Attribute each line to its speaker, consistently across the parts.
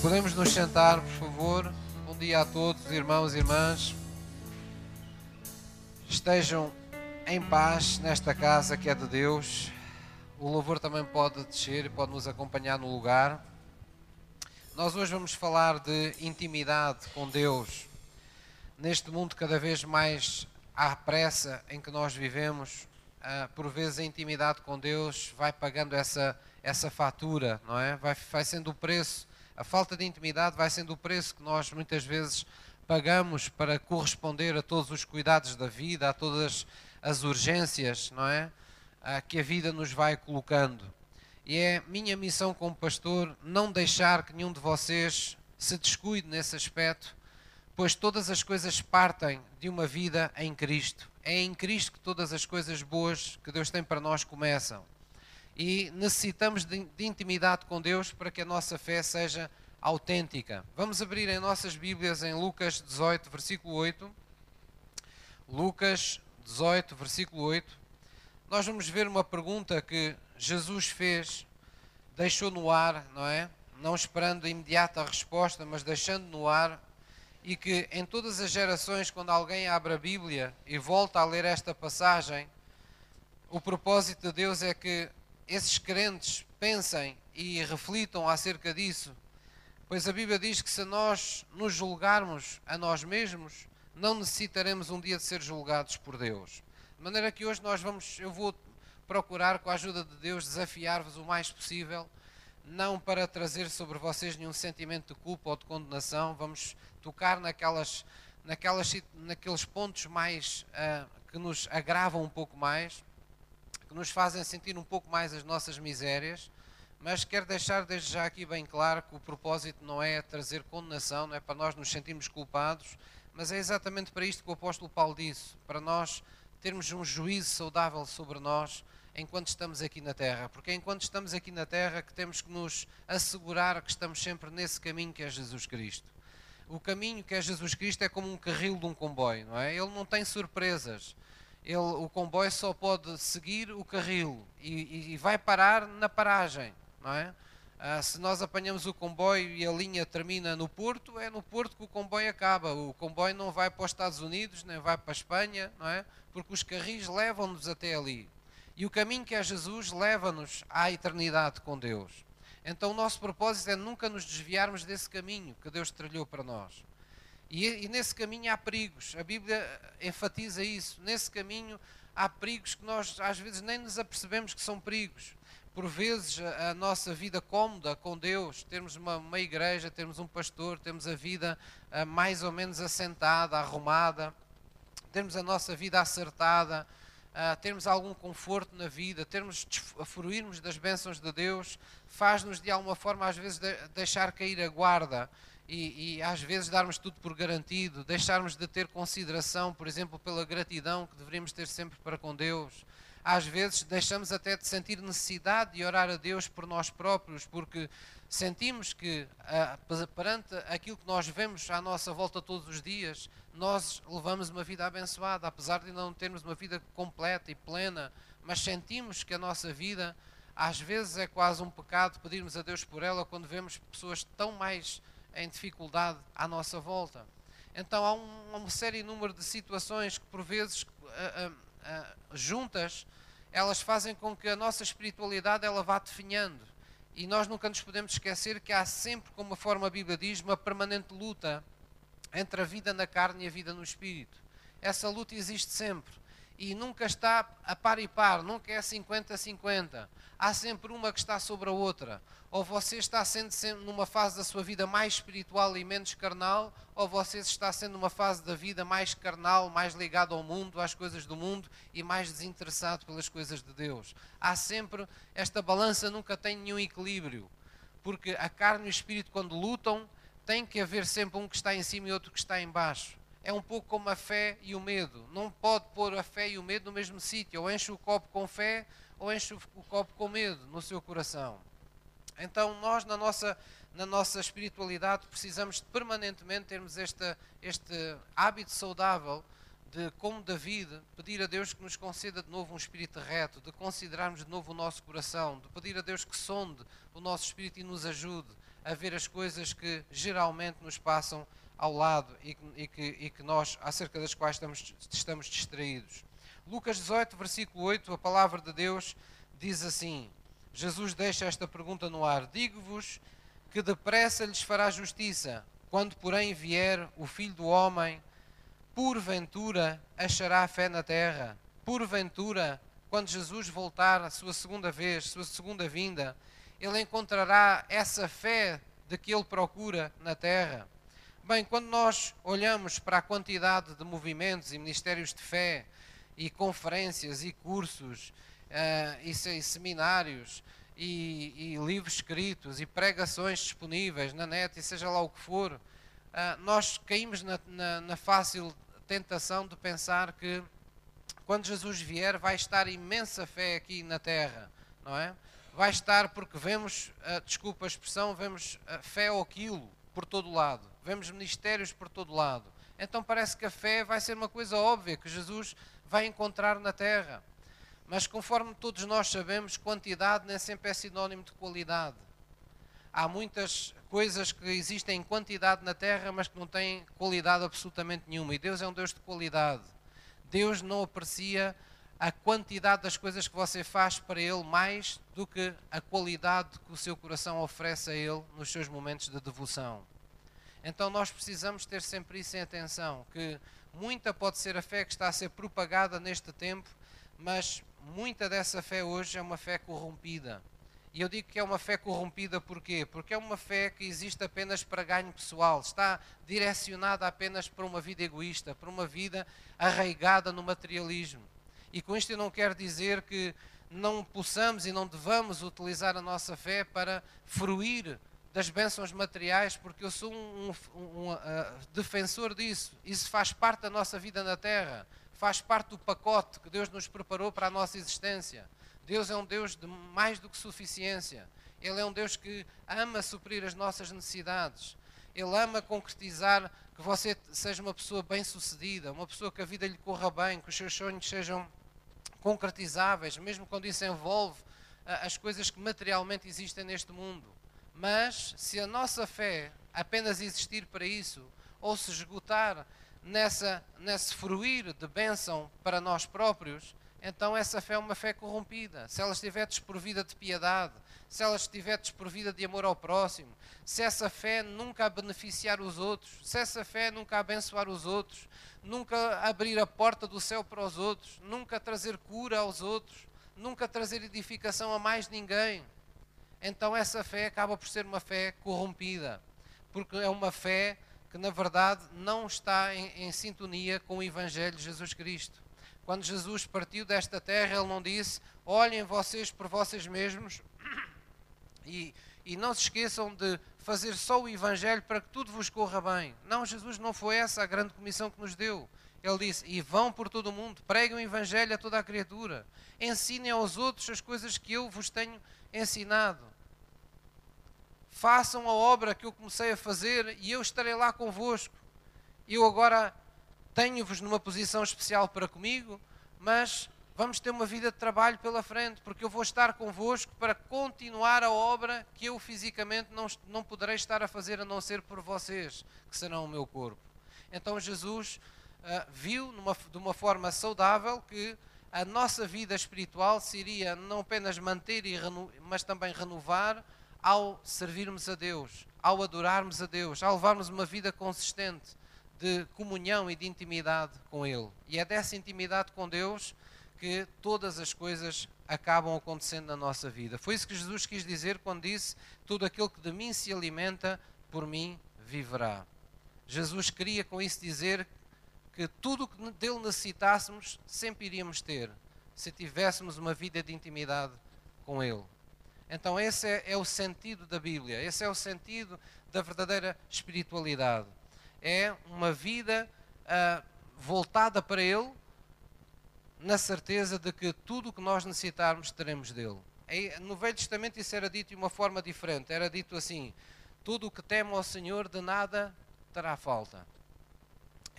Speaker 1: Podemos nos sentar, por favor. Bom dia a todos, irmãos e irmãs. Estejam em paz nesta casa que é de Deus. O louvor também pode descer e pode nos acompanhar no lugar. Nós hoje vamos falar de intimidade com Deus. Neste mundo cada vez mais à pressa em que nós vivemos, ah, por vezes a intimidade com Deus vai pagando essa, essa fatura, não é? Vai, vai sendo o preço a falta de intimidade vai sendo o preço que nós muitas vezes pagamos para corresponder a todos os cuidados da vida, a todas as urgências, não é? que a vida nos vai colocando. E é minha missão como pastor não deixar que nenhum de vocês se descuide nesse aspecto, pois todas as coisas partem de uma vida em Cristo. É em Cristo que todas as coisas boas que Deus tem para nós começam e necessitamos de, de intimidade com Deus para que a nossa fé seja autêntica. Vamos abrir em nossas Bíblias em Lucas 18, versículo 8. Lucas 18, versículo 8. Nós vamos ver uma pergunta que Jesus fez, deixou no ar, não é? Não esperando a imediata resposta, mas deixando no ar, e que em todas as gerações, quando alguém abre a Bíblia e volta a ler esta passagem, o propósito de Deus é que esses crentes pensem e reflitam acerca disso, pois a Bíblia diz que se nós nos julgarmos a nós mesmos, não necessitaremos um dia de ser julgados por Deus. De maneira que hoje nós vamos, eu vou procurar com a ajuda de Deus desafiar-vos o mais possível, não para trazer sobre vocês nenhum sentimento de culpa ou de condenação, vamos tocar naquelas, naquelas, naqueles pontos mais uh, que nos agravam um pouco mais que nos fazem sentir um pouco mais as nossas misérias, mas quero deixar desde já aqui bem claro que o propósito não é trazer condenação, não é para nós nos sentirmos culpados, mas é exatamente para isto que o apóstolo Paulo disse, para nós termos um juízo saudável sobre nós enquanto estamos aqui na Terra, porque é enquanto estamos aqui na Terra que temos que nos assegurar que estamos sempre nesse caminho que é Jesus Cristo. O caminho que é Jesus Cristo é como um carril de um comboio, não é? Ele não tem surpresas ele, o comboio só pode seguir o carril e, e vai parar na paragem, não é? Ah, se nós apanhamos o comboio e a linha termina no Porto, é no Porto que o comboio acaba. O comboio não vai para os Estados Unidos, nem vai para a Espanha, não é? Porque os carris levam-nos até ali. E o caminho que é Jesus leva-nos à eternidade com Deus. Então o nosso propósito é nunca nos desviarmos desse caminho que Deus trilhou para nós. E, e, nesse caminho há perigos. A Bíblia enfatiza isso. Nesse caminho há perigos que nós às vezes nem nos apercebemos que são perigos. Por vezes a, a nossa vida cómoda com Deus, termos uma, uma, igreja, termos um pastor, temos a vida a, mais ou menos assentada, arrumada, termos a nossa vida acertada, a, termos algum conforto na vida, termos fruirmos das bênçãos de Deus, faz-nos de alguma forma às vezes de, deixar cair a guarda e, e, às vezes darmos tudo por garantido, deixarmos de ter consideração, por exemplo, pela gratidão que deveríamos ter sempre para com Deus. Às vezes deixamos até de sentir necessidade de orar a Deus por nós próprios, porque sentimos que ah, perante aquilo que nós vemos à nossa volta todos os dias, nós levamos uma vida abençoada, apesar de não termos uma vida completa e plena, mas sentimos que a nossa vida às vezes é quase um pecado pedirmos a Deus por ela quando vemos pessoas tão mais em dificuldade à nossa volta. Então há um, uma série número de situações que por vezes juntas elas fazem com que a nossa espiritualidade ela vá definhando. E nós nunca nos podemos esquecer que há sempre, como a forma a Bíblia diz, uma permanente luta entre a vida na carne e a vida no espírito. Essa luta existe sempre e nunca está a par e par, nunca é 50-50. Há sempre uma que está sobre a outra. Ou você está sendo numa fase da sua vida mais espiritual e menos carnal, ou você está sendo numa fase da vida mais carnal, mais ligado ao mundo, às coisas do mundo e mais desinteressado pelas coisas de Deus. Há sempre, esta balança nunca tem nenhum equilíbrio, porque a carne e o espírito, quando lutam, tem que haver sempre um que está em cima e outro que está em baixo é um pouco como a fé e o medo. Não pode pôr a fé e o medo no mesmo sítio. Ou enche o copo com fé, ou enche o copo com medo no seu coração. Então, nós, na nossa, na nossa espiritualidade, precisamos permanentemente termos este, este hábito saudável de, como David, pedir a Deus que nos conceda de novo um espírito reto, de considerarmos de novo o nosso coração, de pedir a Deus que sonde o nosso espírito e nos ajude a ver as coisas que geralmente nos passam ao lado e que, e que, e que nós, acerca das quais estamos, estamos distraídos. Lucas 18, versículo 8, a palavra de Deus diz assim: Jesus deixa esta pergunta no ar: Digo-vos que depressa lhes fará justiça, quando, porém, vier o filho do homem, porventura achará fé na terra? Porventura, quando Jesus voltar a sua segunda vez, sua segunda vinda, ele encontrará essa fé de que ele procura na terra? Bem, quando nós olhamos para a quantidade de movimentos e ministérios de fé, e conferências, e cursos, uh, e, e, seminários, e, e, livros escritos, e pregações disponíveis na net, e seja lá o que for, uh, nós caímos na, na, na fácil tentação de pensar que quando Jesus vier vai estar imensa fé aqui na terra, não é? Vai estar porque vemos, uh, desculpa a expressão, vemos uh, fé ou aquilo por todo lado, vemos ministérios por todo lado. Então parece que a fé vai ser uma coisa óbvia que Jesus vai encontrar na terra. Mas conforme todos nós sabemos, quantidade nem sempre é sinónimo de qualidade. Há muitas coisas que existem em quantidade na terra, mas que não têm qualidade absolutamente nenhuma. E Deus é um Deus de qualidade. Deus não aprecia a quantidade das coisas que você faz para Ele mais do que a qualidade que o seu coração oferece a Ele nos seus momentos de devoção. Então nós precisamos ter sempre isso em atenção, que muita pode ser a fé que está a ser propagada neste tempo, mas muita dessa fé hoje é uma fé corrompida. E eu digo que é uma fé corrompida porquê? Porque é uma fé que existe apenas para ganho pessoal, está direcionada apenas para uma vida egoísta, para uma vida arraigada no materialismo. E com isto eu não quero dizer que não possamos e não devamos utilizar a nossa fé para fruir das bênçãos materiais, porque eu sou um, um, um uh, defensor disso. Isso faz parte da nossa vida na Terra, faz parte do pacote que Deus nos preparou para a nossa existência. Deus é um Deus de mais do que suficiência. Ele é um Deus que ama suprir as nossas necessidades. Ele ama concretizar que você seja uma pessoa bem-sucedida, uma pessoa que a vida lhe corra bem, que os seus sonhos sejam concretizáveis, mesmo quando isso envolve uh, as coisas que materialmente existem neste mundo. Mas se a nossa fé apenas existir para isso, ou se esgotar nessa, nesse fruir de bênção para nós próprios, então essa fé é uma fé corrompida. Se ela estiver desprovida de piedade, se ela estiver desprovida de amor ao próximo, se essa fé nunca a beneficiar os outros, se essa fé nunca a abençoar os outros, nunca abrir a porta do céu para os outros, nunca trazer cura aos outros, nunca trazer edificação a mais ninguém, então essa fé acaba por ser uma fé corrompida, porque é uma fé que na verdade não está em, em sintonia com o Evangelho de Jesus Cristo. Quando Jesus partiu desta terra, ele não disse: olhem vocês por vocês mesmos e, e não se esqueçam de fazer só o Evangelho para que tudo vos corra bem. Não, Jesus não foi essa a grande comissão que nos deu. Ele disse: E vão por todo o mundo, preguem o Evangelho a toda a criatura, ensinem aos outros as coisas que eu vos tenho ensinado. Façam a obra que eu comecei a fazer e eu estarei lá convosco. Eu agora tenho-vos numa posição especial para comigo, mas vamos ter uma vida de trabalho pela frente, porque eu vou estar convosco para continuar a obra que eu fisicamente não, não poderei estar a fazer a não ser por vocês, que serão o meu corpo. Então Jesus uh, viu numa, de uma forma saudável que a nossa vida espiritual se iria não apenas manter, e mas também renovar ao servirmos a Deus, ao adorarmos a Deus, ao levarmos uma vida consistente de comunhão e de intimidade com Ele. E é dessa intimidade com Deus que todas as coisas acabam acontecendo na nossa vida. Foi isso que Jesus quis dizer quando disse: Tudo aquilo que de mim se alimenta, por mim viverá. Jesus queria com isso dizer que tudo o que dele necessitássemos sempre iríamos ter, se tivéssemos uma vida de intimidade com Ele. Então, esse é, é, o sentido da Bíblia, esse é o sentido da verdadeira espiritualidade. É uma vida uh, voltada para Ele, na certeza de que tudo o que nós necessitarmos teremos dele. No Velho Testamento isso era dito de uma forma diferente. Era dito assim: tudo o que teme ao Senhor de nada terá falta.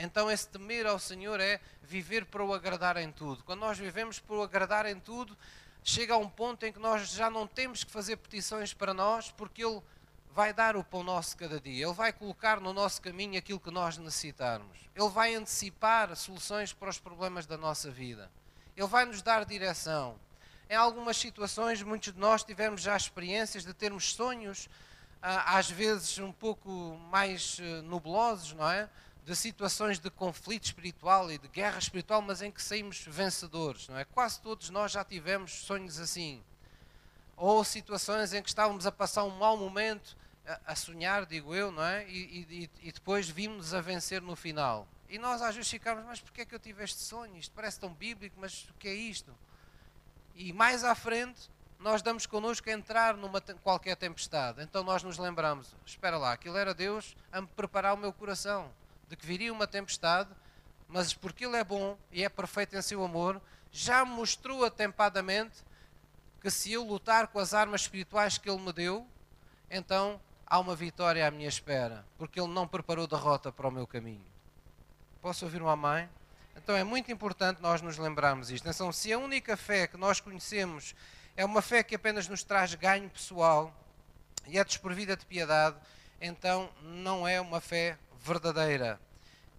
Speaker 1: Então, esse temer ao Senhor é viver para o agradar em tudo. Quando nós vivemos para o agradar em tudo, chega a um ponto em que nós já não temos que fazer petições para nós, porque Ele vai dar o pão nosso cada dia, Ele vai colocar no nosso caminho aquilo que nós necessitarmos, Ele vai antecipar soluções para os problemas da nossa vida, Ele vai nos dar direção. Em algumas situações, muitos de nós tivemos já experiências de termos sonhos, ah, às vezes um pouco mais eh, nublosos, não é? De situações de conflito espiritual e de guerra espiritual, mas em que saímos vencedores, não é? Quase todos nós já tivemos sonhos assim ou situações em que estávamos a passar um mau momento, a, sonhar, digo eu, não é? E, e, e, depois vimos a vencer no final. E nós às vezes ficamos, mas porquê é que eu tive este sonho? Isto parece tão bíblico, mas o que é isto? E mais à frente, nós damos connosco a entrar numa qualquer tempestade. Então nós nos lembramos, espera lá, aquilo era Deus a me preparar o meu coração, de que viria uma tempestade, mas porque Ele é bom e é perfeito em seu amor, já mostrou atempadamente que se eu lutar com as armas espirituais que Ele me deu, então há uma vitória à minha espera, porque Ele não preparou derrota para o meu caminho. Posso ouvir uma mãe? Então é muito importante nós nos lembrarmos isto. Então, se a única fé que nós conhecemos é uma fé que apenas nos traz ganho pessoal e é desprovida de piedade, então não é uma fé verdadeira.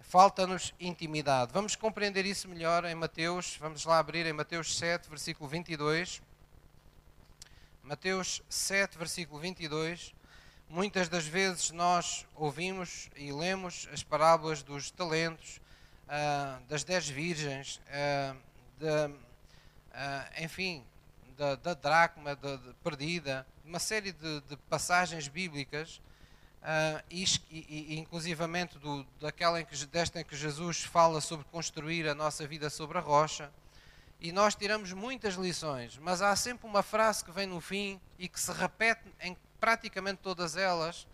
Speaker 1: Falta-nos intimidade. Vamos compreender isso melhor em Mateus, vamos lá abrir em Mateus 7, versículo 22. Mateus 7, versículo 22. Muitas das vezes nós ouvimos e lemos as parábolas dos talentos, uh, das dez virgens, uh, de, uh, enfim, da, da dracma de perdida, uma série de, de passagens bíblicas, e, e, inclusivamente do, daquela em que, desta em que Jesus fala sobre construir a nossa vida sobre a rocha e nós tiramos muitas lições, mas há sempre uma frase que vem no fim e que se repete em praticamente todas elas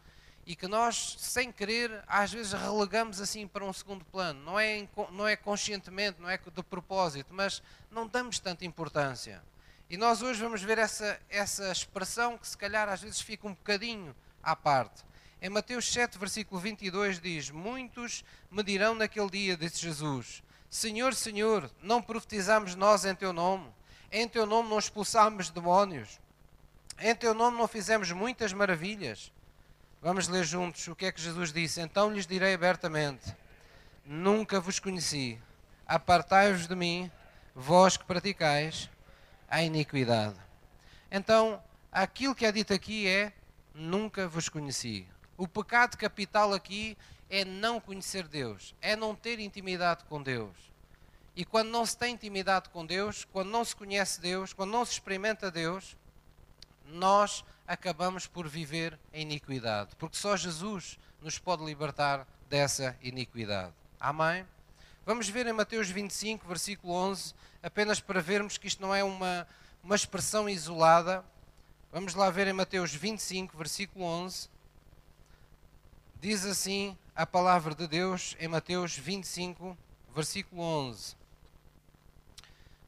Speaker 1: e que nós, sem querer, às vezes relegamos assim para um segundo plano. Não é, não é conscientemente, não é de propósito, mas não damos tanta importância. E nós hoje vamos ver essa, essa expressão que se calhar às vezes fica um bocadinho à parte. Em Mateus 7, versículo 22 diz: Muitos me dirão naquele dia, disse Jesus, Senhor, Senhor, não profetizamos nós em teu nome? Em teu nome não expulsámos demónios? Em teu nome não fizemos muitas maravilhas? Vamos ler juntos o que é que Jesus disse. Então lhes direi abertamente: Nunca vos conheci. Apartai-vos de mim, vós que praticais a iniquidade. Então, aquilo que é dito aqui é: Nunca vos conheci. O pecado capital aqui é não conhecer Deus, é não ter intimidade com Deus. E quando não se tem intimidade com Deus, quando não se conhece Deus, quando não se experimenta Deus, nós acabamos por viver em iniquidade, porque só Jesus nos pode libertar dessa iniquidade. Amém? Vamos ver em Mateus 25, versículo 11, apenas para vermos que isto não é uma, uma expressão isolada. Vamos lá ver em Mateus 25, versículo 11. Diz assim a palavra de Deus em Mateus 25, versículo 11.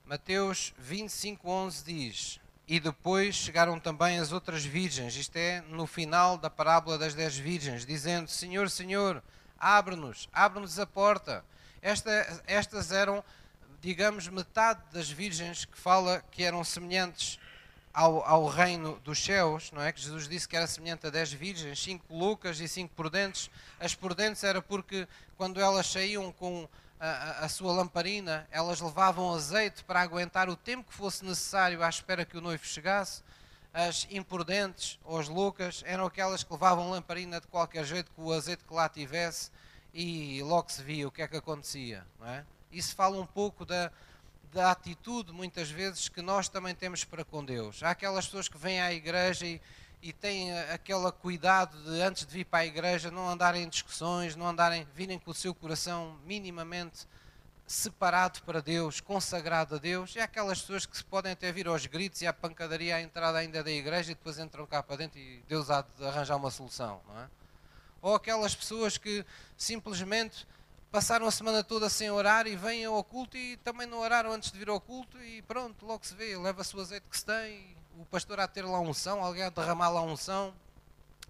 Speaker 1: Mateus 25, 11 diz: E depois chegaram também as outras virgens, isto é, no final da parábola das dez virgens, dizendo: Senhor, Senhor, abre-nos, abre-nos a porta. Esta, estas eram, digamos, metade das virgens que fala que eram semelhantes ao, ao, reino dos céus, não é? Que Jesus disse que era semelhante a dez virgens, cinco loucas e cinco prudentes. As prudentes era porque quando elas saíam com a, a, sua lamparina, elas levavam azeite para aguentar o tempo que fosse necessário à espera que o noivo chegasse. As imprudentes ou as loucas eram aquelas que levavam lamparina de qualquer jeito, com o azeite que lá tivesse, e logo se via o que é que acontecia. Não é? Isso fala um pouco da, da atitude, muitas vezes, que nós também temos para com Deus. Há aquelas pessoas que vêm à igreja e, e têm aquele cuidado de, antes de vir para a igreja, não andarem em discussões, não andarem, virem com o seu coração minimamente separado para Deus, consagrado a Deus. E há aquelas pessoas que se podem até vir aos gritos e à pancadaria à entrada ainda da igreja e depois entram cá para dentro e Deus há de arranjar uma solução, não é? Ou aquelas pessoas que simplesmente passaram a semana toda sem orar e vêm ao culto e também não oraram antes de vir ao culto e pronto, logo se vê, leva-se o azeite que se tem, o pastor há de ter lá unção, alguém há de derramar lá unção,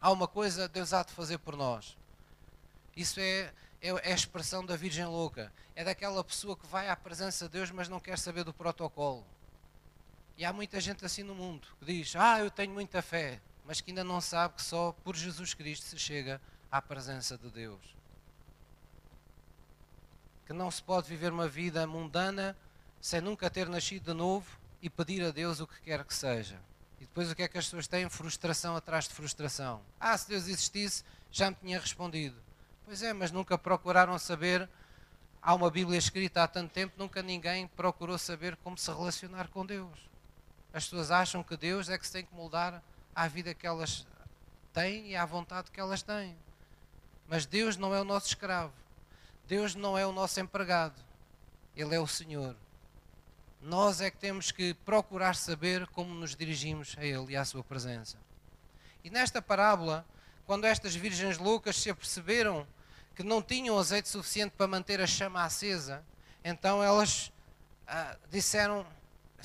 Speaker 1: há uma coisa Deus há de fazer por nós. Isso é, é, é a expressão da virgem louca, é daquela pessoa que vai à presença de Deus mas não quer saber do protocolo. E há muita gente assim no mundo que diz, ah, eu tenho muita fé, mas que ainda não sabe que só por Jesus Cristo se chega à presença de Deus. Que não se pode viver uma vida mundana sem nunca ter nascido de novo e pedir a Deus o que quer que seja. E depois o que é que as pessoas têm? Frustração atrás de frustração. Ah, se Deus existisse, já me tinha respondido. Pois é, mas nunca procuraram saber. Há uma Bíblia escrita há tanto tempo, nunca ninguém procurou saber como se relacionar com Deus. As pessoas acham que Deus é que se tem que moldar à vida que elas têm e à vontade que elas têm. Mas Deus não é o nosso escravo. Deus não é o nosso empregado. Ele é o Senhor. Nós é que temos que procurar saber como nos dirigimos a Ele e à Sua presença. E nesta parábola, quando estas virgens loucas se aperceberam que não tinham azeite suficiente para manter a chama acesa, então elas ah, disseram: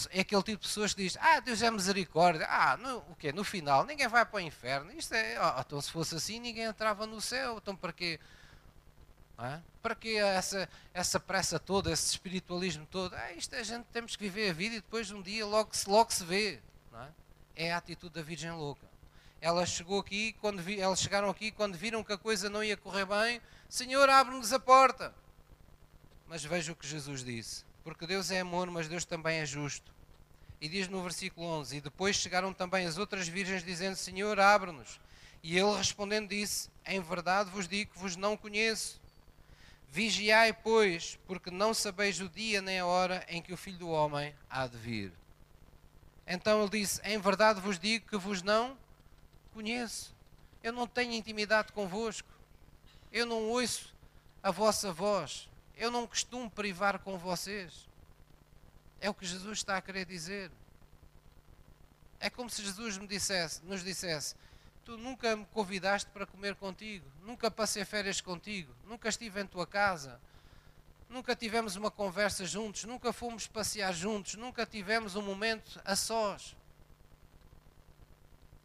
Speaker 1: é aquele tipo de pessoas que diz: Ah, Deus é misericórdia. Ah, no, o quê? No final, ninguém vai para o inferno. Isto é, oh, então se fosse assim, ninguém entrava no céu. Então para quê? É? Para que essa, essa pressa toda, esse espiritualismo todo? É, isto a gente temos que viver a vida e depois um dia logo se, logo se vê. É? é? a atitude da Virgem louca. Ela chegou aqui, quando vi, elas chegaram aqui quando viram que a coisa não ia correr bem, Senhor, abre-nos a porta. Mas veja o que Jesus disse. Porque Deus é amor, mas Deus também é justo. E diz no versículo 11: E depois chegaram também as outras virgens, dizendo: Senhor, abre-nos. E ele respondendo disse: Em verdade vos digo que vos não conheço. Vigiai, pois, porque não sabeis o dia nem a hora em que o Filho do Homem há de vir. Então ele disse: Em verdade vos digo que vos não conheço. Eu não tenho intimidade convosco. Eu não ouço a vossa voz. Eu não costumo privar com vocês. É o que Jesus está a querer dizer. É como se Jesus me dissesse, nos dissesse: Tu nunca me convidaste para comer contigo, nunca passei férias contigo, nunca estive em tua casa, nunca tivemos uma conversa juntos, nunca fomos passear juntos, nunca tivemos um momento a sós.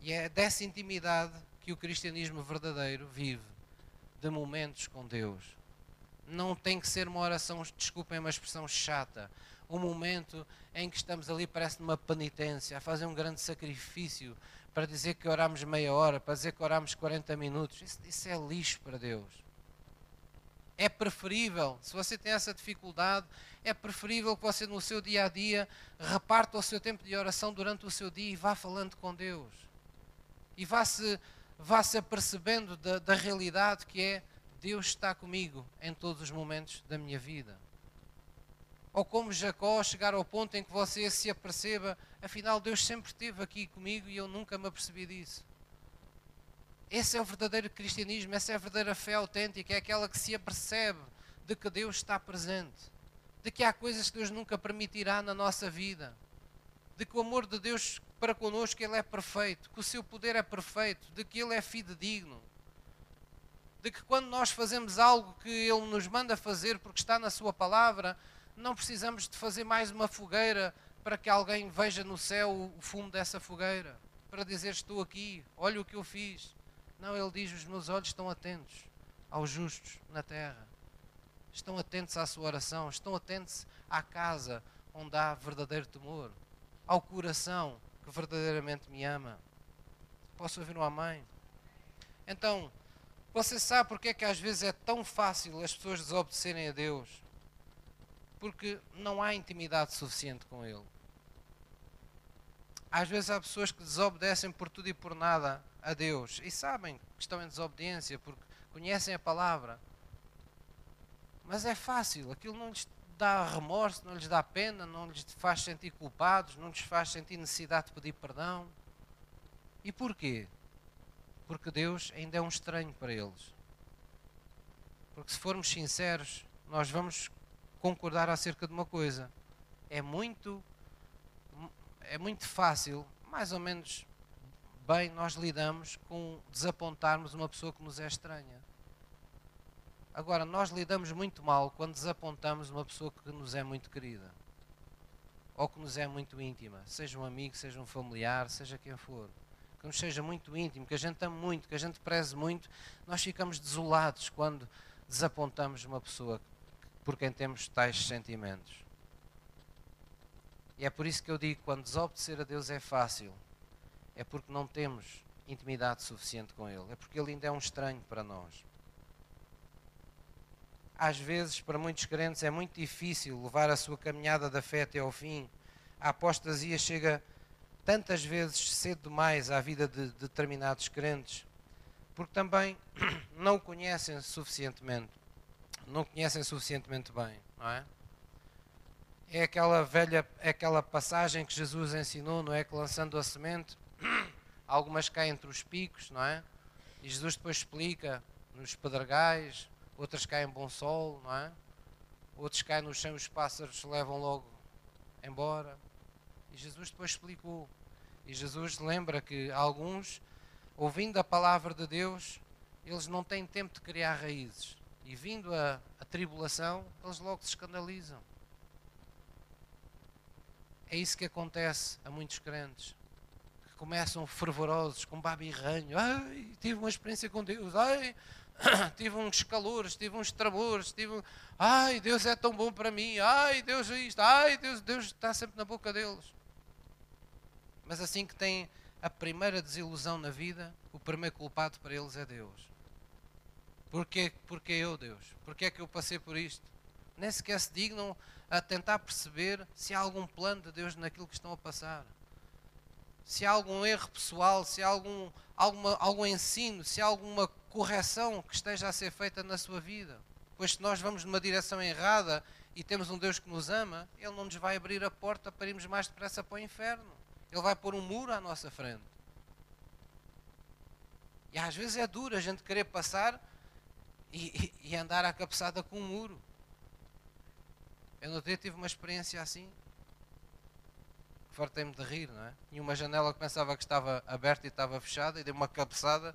Speaker 1: E é dessa intimidade que o cristianismo verdadeiro vive, de momentos com Deus. Não tem que ser uma oração, desculpem uma expressão chata, um momento em que estamos ali, parece numa penitência, a fazer um grande sacrifício para dizer que oramos meia hora, para dizer que oramos 40 minutos. Isso, isso é lixo para Deus. É preferível, se você tem essa dificuldade, é preferível que você no seu dia a dia reparta o seu tempo de oração durante o seu dia e vá falando com Deus. E vá se, vá -se apercebendo da, da realidade que é Deus está comigo em todos os momentos da minha vida. Ou como Jacó, chegar ao ponto em que você se aperceba, afinal Deus sempre esteve aqui comigo e eu nunca me apercebi disso. Esse é o verdadeiro cristianismo, essa é a verdadeira fé autêntica, é aquela que se apercebe de que Deus está presente, de que há coisas que Deus nunca permitirá na nossa vida, de que o amor de Deus para connosco ele é perfeito, que o seu poder é perfeito, de que ele é fidedigno, de que quando nós fazemos algo que ele nos manda fazer porque está na sua palavra, não precisamos de fazer mais uma fogueira para que alguém veja no céu o fumo dessa fogueira, para dizer estou aqui, olha o que eu fiz. Não, ele diz: os meus olhos estão atentos aos justos na terra, estão atentos à sua oração, estão atentos à casa onde há verdadeiro temor, ao coração que verdadeiramente me ama. Posso ouvir um amém? Então, você sabe porque é que às vezes é tão fácil as pessoas desobedecerem a Deus? Porque não há intimidade suficiente com Ele. Às vezes há pessoas que desobedecem por tudo e por nada a Deus e sabem que estão em desobediência porque conhecem a palavra. Mas é fácil, aquilo não lhes dá remorso, não lhes dá pena, não lhes faz sentir culpados, não lhes faz sentir necessidade de pedir perdão. E porquê? Porque Deus ainda é um estranho para eles. Porque se formos sinceros, nós vamos concordar acerca de uma coisa. É muito é muito fácil, mais ou menos bem nós lidamos com desapontarmos uma pessoa que nos é estranha. Agora, nós lidamos muito mal quando desapontamos uma pessoa que nos é muito querida. Ou que nos é muito íntima, seja um amigo, seja um familiar, seja quem for. Que nos seja muito íntimo, que a gente ame muito, que a gente preze muito, nós ficamos desolados quando desapontamos uma pessoa por quem temos tais sentimentos. E é por isso que eu digo: quando desobedecer a Deus é fácil, é porque não temos intimidade suficiente com Ele. É porque Ele ainda é um estranho para nós. Às vezes, para muitos crentes, é muito difícil levar a sua caminhada da fé até ao fim. A apostasia chega tantas vezes cedo demais à vida de determinados crentes, porque também não o conhecem suficientemente, não conhecem suficientemente bem, não é? É aquela velha, é aquela passagem que Jesus ensinou, não é? Que lançando a semente, algumas caem entre os picos, não é? E Jesus depois explica nos pedregais, outras caem em bom sol, não é? Outros caem no chão e os pássaros levam logo embora. E Jesus depois explicou. E Jesus lembra que alguns, ouvindo a palavra de Deus, eles não têm tempo de criar raízes. E vindo a, a tribulação, eles logo se escandalizam. É isso que acontece a muitos crentes que começam fervorosos, com babirranho. Ai, tive uma experiência com Deus. Ai, tive uns calores, tive uns trabores, tive. Ai, Deus é tão bom para mim. Ai, Deus é isto. Ai, Deus, Deus está sempre na boca deles. Mas assim que tem a primeira desilusão na vida, o primeiro culpado para eles é Deus. Porquê, porquê eu, Deus? Porquê é que eu passei por isto? Nem sequer se dignam a tentar perceber se há algum plano de Deus naquilo que estão a passar. Se há algum erro pessoal, se há algum, alguma, algum ensino, se há alguma correção que esteja a ser feita na sua vida. Pois se nós vamos numa direção errada e temos um Deus que nos ama, Ele não nos vai abrir a porta para irmos mais depressa para o inferno. Ele vai pôr um muro à nossa frente. E às vezes é duro a gente querer passar e, e, andar à cabeçada com um muro. Eu no tive uma experiência assim. Fartei-me de rir, não é? Tinha uma janela que pensava que estava aberta e estava fechada e dei uma cabeçada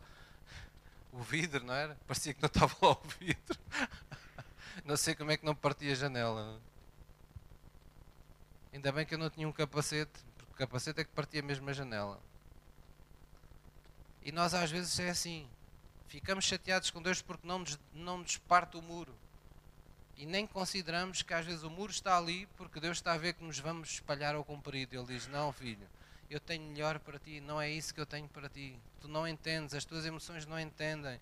Speaker 1: o vidro, não era? Parecia que não estava lá o vidro. Não sei como é que não partia a janela. Ainda bem que eu não tinha um capacete, porque o capacete é que partia mesmo a janela. E nós às vezes é assim. Ficamos chateados com Deus porque não nos, não nos parte o muro. E nem consideramos que às vezes o muro está ali porque Deus está a ver que nos vamos espalhar ao comprido. Ele diz: Não, filho, eu tenho melhor para ti, não é isso que eu tenho para ti. Tu não entendes, as tuas emoções não entendem,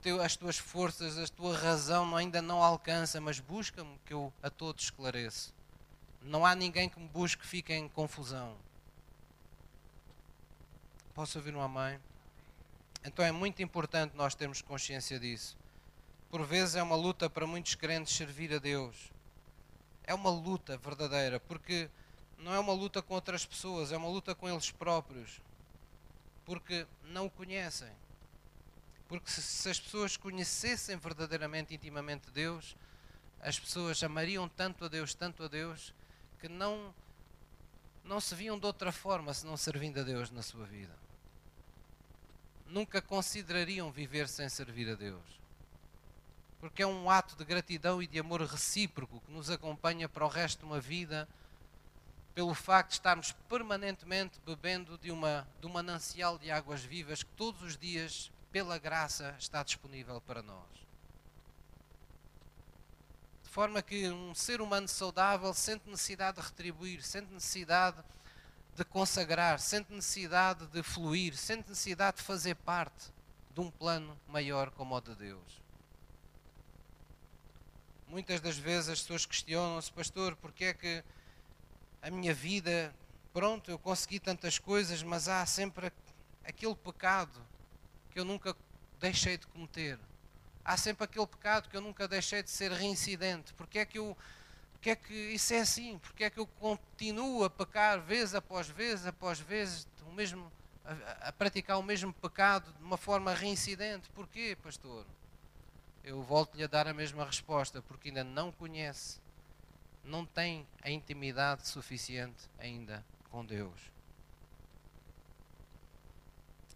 Speaker 1: teu, as tuas forças, a tua razão ainda não alcança, mas busca-me que eu a todos esclareço. Não há ninguém que me busque que fique em confusão. Posso ouvir uma mãe? Então é muito importante nós termos consciência disso. Por vezes é uma luta para muitos crentes servir a Deus. É uma luta verdadeira, porque não é uma luta com outras pessoas, é uma luta com eles próprios. Porque não o conhecem. Porque se, se as pessoas conhecessem verdadeiramente, intimamente Deus, as pessoas amariam tanto a Deus, tanto a Deus, que não, não se viam de outra forma se não servindo a Deus na sua vida. Nunca considerariam viver sem servir a Deus. Porque é um ato de gratidão e de amor recíproco que nos acompanha para o resto de uma vida pelo facto de estarmos permanentemente bebendo de, uma, de um manancial de águas vivas que todos os dias, pela graça, está disponível para nós. De forma que um ser humano saudável sente necessidade de retribuir, sente necessidade de consagrar, sente necessidade de fluir, sente necessidade de fazer parte de um plano maior como o de Deus. Muitas das vezes as pessoas questionam-se, pastor, porque é que a minha vida, pronto, eu consegui tantas coisas, mas há sempre aquele pecado que eu nunca deixei de cometer. Há sempre aquele pecado que eu nunca deixei de ser reincidente. Porque é que eu porque é que isso é assim? Porque é que eu continuo a pecar vez após vez após vez, o mesmo, a, a, praticar o mesmo pecado de uma forma reincidente? Porquê, pastor? Eu volto-lhe a dar a mesma resposta, porque ainda não conhece não tem a intimidade suficiente ainda com Deus.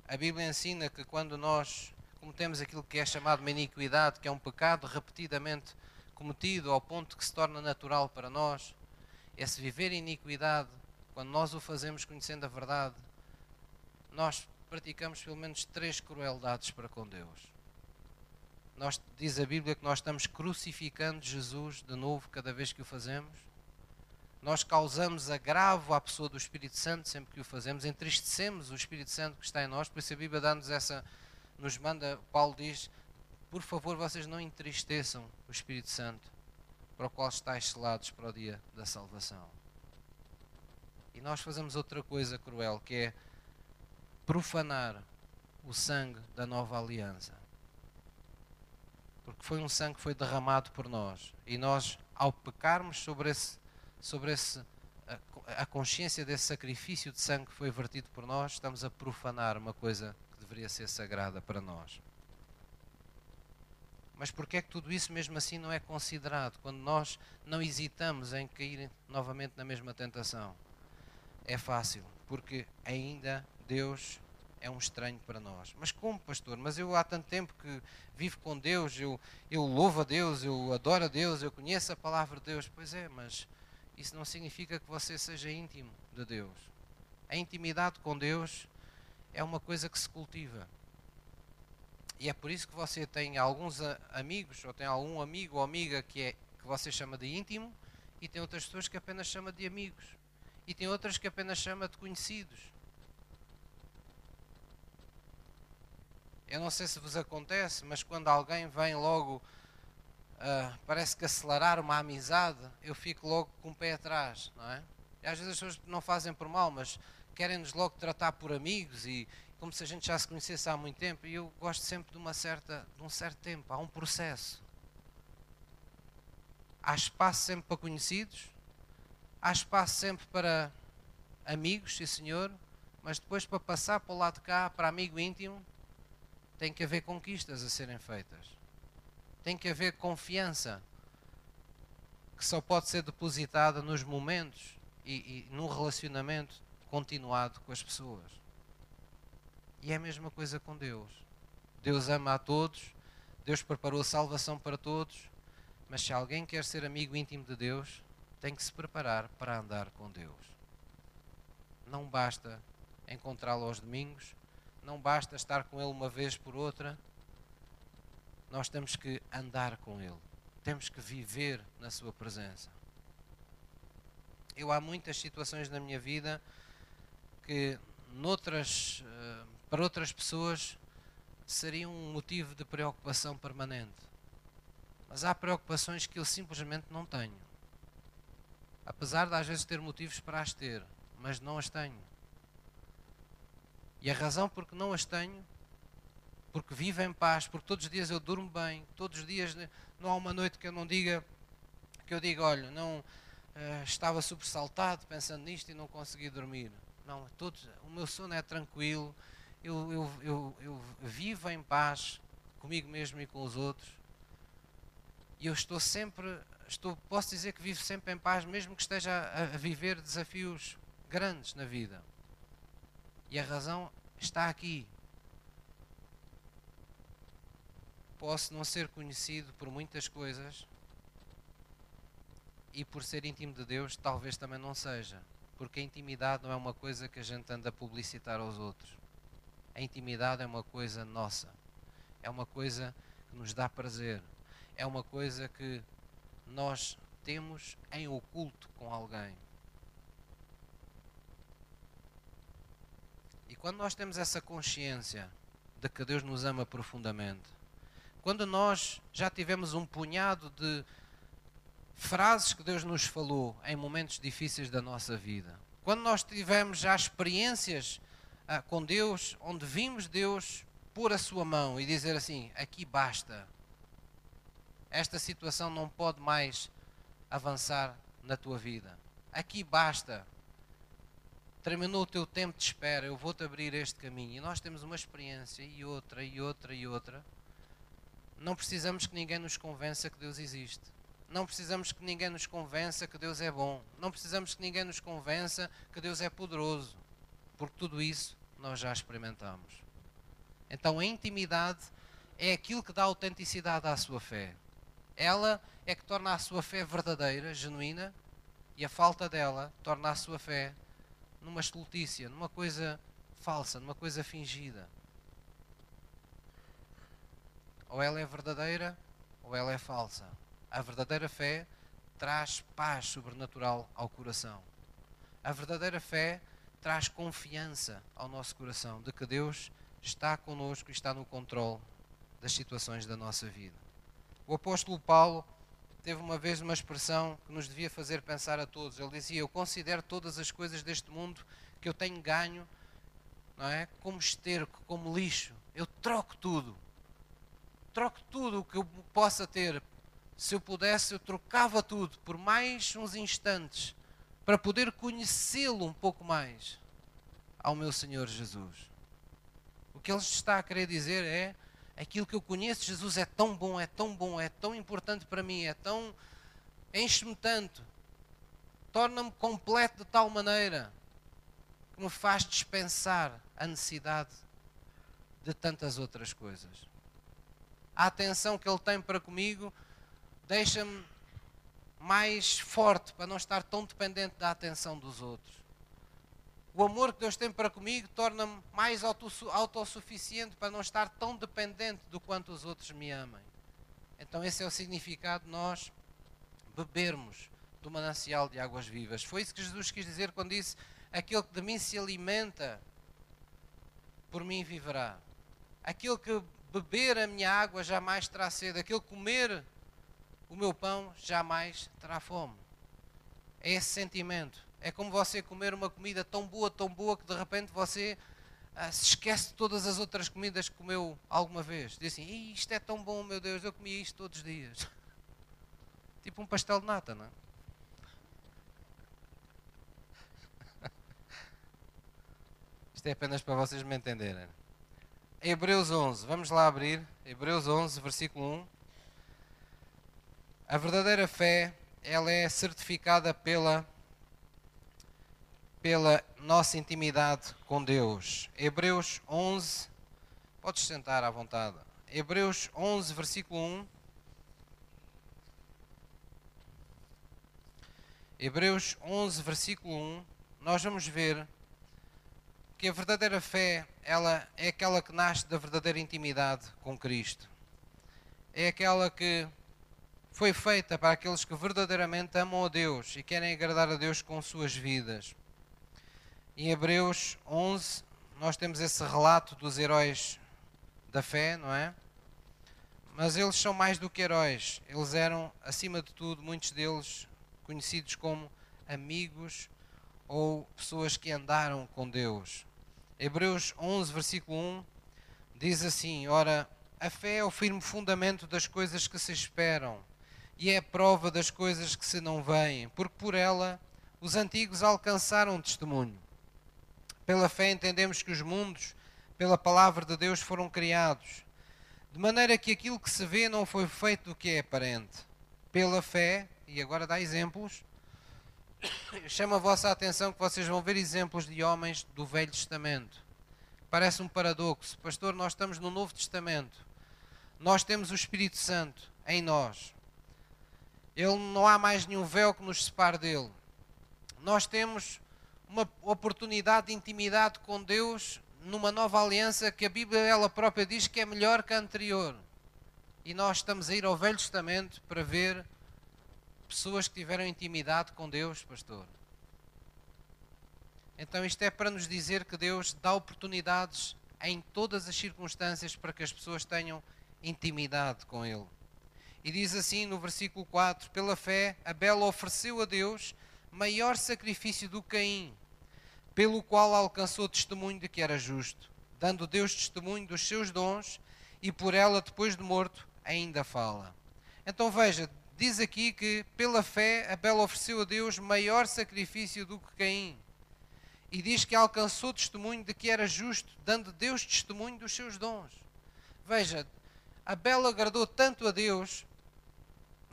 Speaker 1: A Bíblia ensina que quando nós cometemos aquilo que é chamado uma iniquidade, que é um pecado repetidamente cometido ao ponto que se torna natural para nós, esse viver em iniquidade, quando nós o fazemos conhecendo a verdade, nós praticamos pelo menos três crueldades para com Deus nós, diz a Bíblia que nós estamos crucificando Jesus de novo cada vez que o fazemos. nós causamos agravo à pessoa do Espírito Santo sempre que o fazemos, entristecemos o Espírito Santo que está em nós, por isso a Bíblia dá-nos essa, nos manda, Paulo diz, por favor vocês não entristeçam o Espírito Santo, para o qual estáis selados para o dia da salvação. E nós fazemos outra coisa cruel, que é profanar o sangue da nova aliança. Porque foi um sangue que foi derramado por nós. E nós, ao pecarmos sobre, esse, sobre esse, a, a consciência desse sacrifício de sangue que foi vertido por nós, estamos a profanar uma coisa que deveria ser sagrada para nós. Mas porquê é que tudo isso mesmo assim não é considerado quando nós não hesitamos em cair novamente na mesma tentação? É fácil, porque ainda Deus é um estranho para nós. Mas como, pastor? Mas eu há tanto tempo que vivo com Deus, eu, eu louvo a Deus, eu adoro a Deus, eu conheço a palavra de Deus. Pois é, mas isso não significa que você seja íntimo de Deus. A intimidade com Deus é uma coisa que se cultiva. E é por isso que você tem alguns amigos, ou tem algum amigo ou amiga que, é, que você chama de íntimo, e tem outras pessoas que apenas chama de amigos. E tem outras que apenas chama de conhecidos. Eu não sei se vos acontece, mas quando alguém vem logo, uh, parece que acelerar uma amizade, eu fico logo com o pé atrás, não é? E às vezes as pessoas não fazem por mal, mas querem-nos logo tratar por amigos e como se a gente já se conhecesse há muito tempo. E eu gosto sempre de, uma certa, de um certo tempo, há um processo. Há espaço sempre para conhecidos, há espaço sempre para amigos, sim senhor, mas depois para passar para o lado de cá, para amigo íntimo, tem que haver conquistas a serem feitas. Tem que haver confiança que só pode ser depositada nos momentos e, e num relacionamento continuado com as pessoas. E é a mesma coisa com Deus. Deus ama a todos, Deus preparou a salvação para todos, mas se alguém quer ser amigo íntimo de Deus, tem que se preparar para andar com Deus. Não basta encontrá-lo aos domingos, não basta estar com Ele uma vez por outra. Nós temos que andar com Ele. Temos que viver na Sua presença. Eu há muitas situações na minha vida que noutras, eh, para outras pessoas seriam um motivo de preocupação permanente. Mas há preocupações que eu simplesmente não tenho. Apesar de às vezes ter motivos para as ter, mas não as tenho. E a razão porque não as tenho, porque vivo em paz, porque todos os dias eu durmo bem, todos os dias não há uma noite que eu não diga, que eu diga, olha, não uh, estava sobressaltado pensando nisto e não consegui dormir. Não, todos, o meu sono é tranquilo, eu, eu, eu, eu vivo em paz comigo mesmo e com os outros. E eu estou sempre, estou, posso dizer que vivo sempre em paz, mesmo que esteja a, a viver desafios grandes na vida. E a razão está aqui. Posso não ser conhecido por muitas coisas e por ser íntimo de Deus, talvez também não seja. Porque a intimidade não é uma coisa que a gente anda a publicitar aos outros. A intimidade é uma coisa nossa. É uma coisa que nos dá prazer. É uma coisa que nós temos em oculto com alguém. E quando nós temos essa consciência de que Deus nos ama profundamente, quando nós já tivemos um punhado de frases que Deus nos falou em momentos difíceis da nossa vida, quando nós tivemos já experiências ah, com Deus, onde vimos Deus pôr a sua mão e dizer assim: aqui basta, esta situação não pode mais avançar na tua vida, aqui basta, terminou o teu tempo de espera, eu vou-te abrir este caminho. E nós temos uma experiência e outra e outra e outra. Não precisamos que ninguém nos convença que Deus existe. Não precisamos que ninguém nos convença que Deus é bom. Não precisamos que ninguém nos convença que Deus é poderoso. Porque tudo isso nós já experimentamos. Então a intimidade é aquilo que dá autenticidade à sua fé. Ela é que torna a sua fé verdadeira, genuína, e a falta dela torna a sua fé numa estultícia, numa coisa falsa, numa coisa fingida. Ou ela é verdadeira ou ela é falsa. A verdadeira fé traz paz sobrenatural ao coração. A verdadeira fé traz confiança ao nosso coração de que Deus está conosco e está no controle das situações da nossa vida. O apóstolo Paulo teve uma vez uma expressão que nos devia fazer pensar a todos. Ele dizia: Eu considero todas as coisas deste mundo que eu tenho ganho, não é? Como esterco, como lixo. Eu troco tudo. Troco tudo o que eu possa ter. Se eu pudesse, eu trocava tudo por mais uns instantes para poder conhecê-lo um pouco mais ao meu Senhor Jesus. O que ele está a querer dizer é aquilo que eu conheço, Jesus é tão bom, é tão bom, é tão importante para mim, é tão. enche-me tanto, torna-me completo de tal maneira que me faz dispensar a necessidade de tantas outras coisas. A atenção que Ele tem para comigo deixa-me mais forte para não estar tão dependente da atenção dos outros. O amor que Deus tem para comigo torna-me mais autossuficiente para não estar tão dependente do quanto os outros me amem. Então, esse é o significado de nós bebermos do manancial de águas vivas. Foi isso que Jesus quis dizer quando disse: Aquele que de mim se alimenta, por mim viverá. Aquele que beber a minha água jamais terá sede. Aquele que comer o meu pão jamais terá fome. É esse sentimento. É como você comer uma comida tão boa, tão boa, que de repente você ah, se esquece de todas as outras comidas que comeu alguma vez. Diz assim: isto é tão bom, meu Deus, eu comia isto todos os dias. tipo um pastel de nata, não é? Isto é apenas para vocês me entenderem. Hebreus 11, vamos lá abrir. Hebreus 11, versículo 1. A verdadeira fé, ela é certificada pela pela nossa intimidade com Deus. Hebreus 11, podes sentar à vontade. Hebreus 11, versículo 1. Hebreus 11, versículo 1, nós vamos ver que a verdadeira fé, ela é aquela que nasce da verdadeira intimidade com Cristo. É aquela que foi feita para aqueles que verdadeiramente amam a Deus e querem agradar a Deus com suas vidas. Em Hebreus 11, nós temos esse relato dos heróis da fé, não é? Mas eles são mais do que heróis. Eles eram, acima de tudo, muitos deles conhecidos como amigos ou pessoas que andaram com Deus. Hebreus 11, versículo 1 diz assim: Ora, a fé é o firme fundamento das coisas que se esperam e é prova das coisas que se não veem, porque por ela os antigos alcançaram testemunho. Pela fé entendemos que os mundos, pela palavra de Deus, foram criados, de maneira que aquilo que se vê não foi feito do que é aparente. Pela fé, e agora dá exemplos, chamo a vossa atenção que vocês vão ver exemplos de homens do Velho Testamento. Parece um paradoxo. Pastor, nós estamos no Novo Testamento. Nós temos o Espírito Santo em nós. Ele não há mais nenhum véu que nos separe dele. Nós temos uma oportunidade de intimidade com Deus numa nova aliança que a Bíblia ela própria diz que é melhor que a anterior. E nós estamos a ir ao Velho Testamento para ver pessoas que tiveram intimidade com Deus, pastor. Então isto é para nos dizer que Deus dá oportunidades em todas as circunstâncias para que as pessoas tenham intimidade com Ele. E diz assim no versículo 4: Pela fé, Abel ofereceu a Deus maior sacrifício do Caim, pelo qual alcançou testemunho de que era justo, dando Deus testemunho dos seus dons, e por ela, depois de morto, ainda fala. Então veja, diz aqui que pela fé Abel ofereceu a Deus maior sacrifício do que Caim. E diz que alcançou testemunho de que era justo, dando Deus testemunho dos seus dons. Veja, Abel agradou tanto a Deus,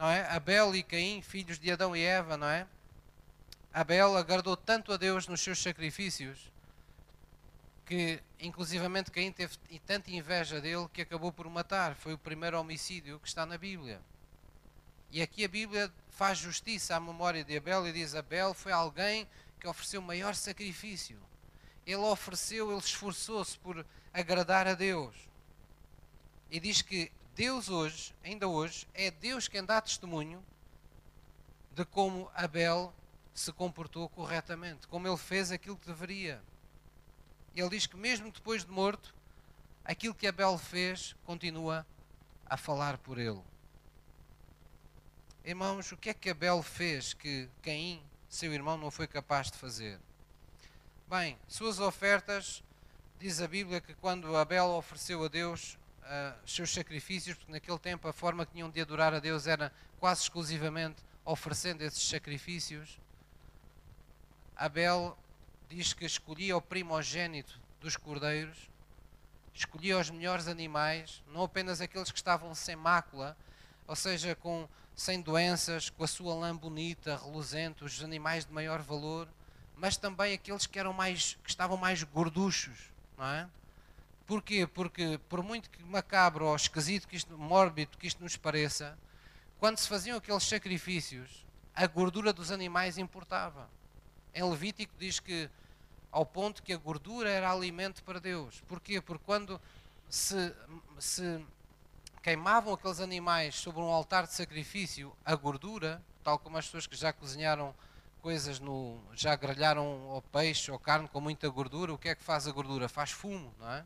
Speaker 1: não é? Abel e Caim, filhos de Adão e Eva, não é? Abel agradou tanto a Deus nos seus sacrifícios que, inclusivamente, Caim teve tanta inveja dele que acabou por matar. Foi o primeiro homicídio que está na Bíblia. E aqui a Bíblia faz justiça à memória de Abel e diz: Abel foi alguém que ofereceu o maior sacrifício. Ele ofereceu, ele esforçou-se por agradar a Deus. E diz que Deus hoje, ainda hoje, é Deus quem dá testemunho de como Abel se comportou corretamente, como ele fez aquilo que deveria. Ele diz que, mesmo depois de morto, aquilo que Abel fez continua a falar por ele. Irmãos, o que é que Abel fez que Caim, seu irmão, não foi capaz de fazer? Bem, suas ofertas, diz a Bíblia que quando Abel ofereceu a Deus uh, seus sacrifícios, porque naquele tempo a forma que tinham de adorar a Deus era quase exclusivamente oferecendo esses sacrifícios, Abel diz que escolhia o primogênito dos cordeiros, escolhia os melhores animais, não apenas aqueles que estavam sem mácula, ou seja, com, sem doenças, com a sua lã bonita, reluzente, os animais de maior valor, mas também aqueles que eram mais que estavam mais gorduchos, não é? Porquê? Porque por muito que macabro ou esquisito que isto, mórbido que isto nos pareça, quando se faziam aqueles sacrifícios, a gordura dos animais importava. Em Levítico diz que ao ponto que a gordura era alimento para Deus. Porquê? Porque quando se, se queimavam aqueles animais sobre um altar de sacrifício, a gordura, tal como as pessoas que já cozinharam coisas no. já grelharam o peixe ou carne com muita gordura, o que é que faz a gordura? Faz fumo, não é?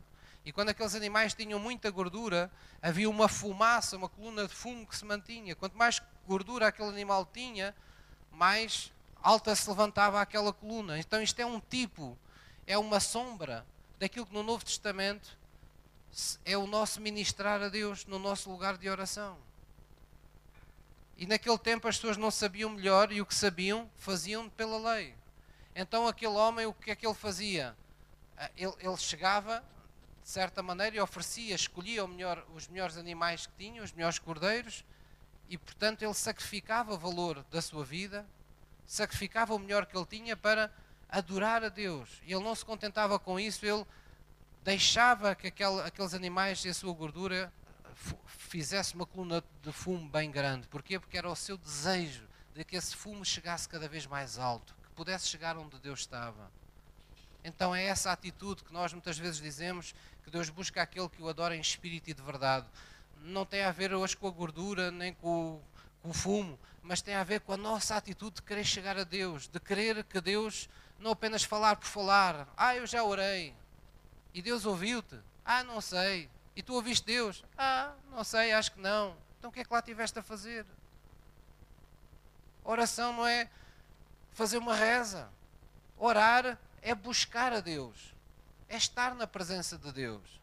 Speaker 1: E quando aqueles animais tinham muita gordura, havia uma fumaça, uma coluna de fumo que se mantinha. Quanto mais gordura aquele animal tinha, mais alta se levantava aquela coluna. Então isto é um tipo, é uma sombra daquilo que no Novo Testamento é o nosso ministrar a Deus no nosso lugar de oração. E naquele tempo as pessoas não sabiam melhor e o que sabiam faziam pela lei. Então aquele homem, o que é que ele fazia? Ah, ele, ele chegava, de certa maneira, e oferecia, escolhia melhor, os melhores animais que tinha, os melhores cordeiros, e portanto ele sacrificava o valor da sua vida, sacrificava o melhor que ele tinha para adorar a Deus. E ele não se contentava com isso, ele deixava que aquele, aqueles animais e a sua gordura fizesse uma coluna de fumo bem grande. Porquê? Porque era o seu desejo de que esse fumo chegasse cada vez mais alto, que pudesse chegar onde Deus estava. Então é essa atitude que nós muitas vezes dizemos que Deus busca aquele que o adora em espírito e de verdade. Não tem a ver hoje com a gordura nem com, com o fumo, mas tem a ver com a nossa atitude de querer chegar a Deus, de querer que Deus não apenas falar por falar. Ah, eu já orei. E Deus ouviu-te. Ah, não sei. E tu ouviste Deus? Ah, não sei, acho que não. Então o que é que lá tiveste a fazer? Oração não é fazer uma reza. Orar é buscar a Deus. É estar na presença de Deus.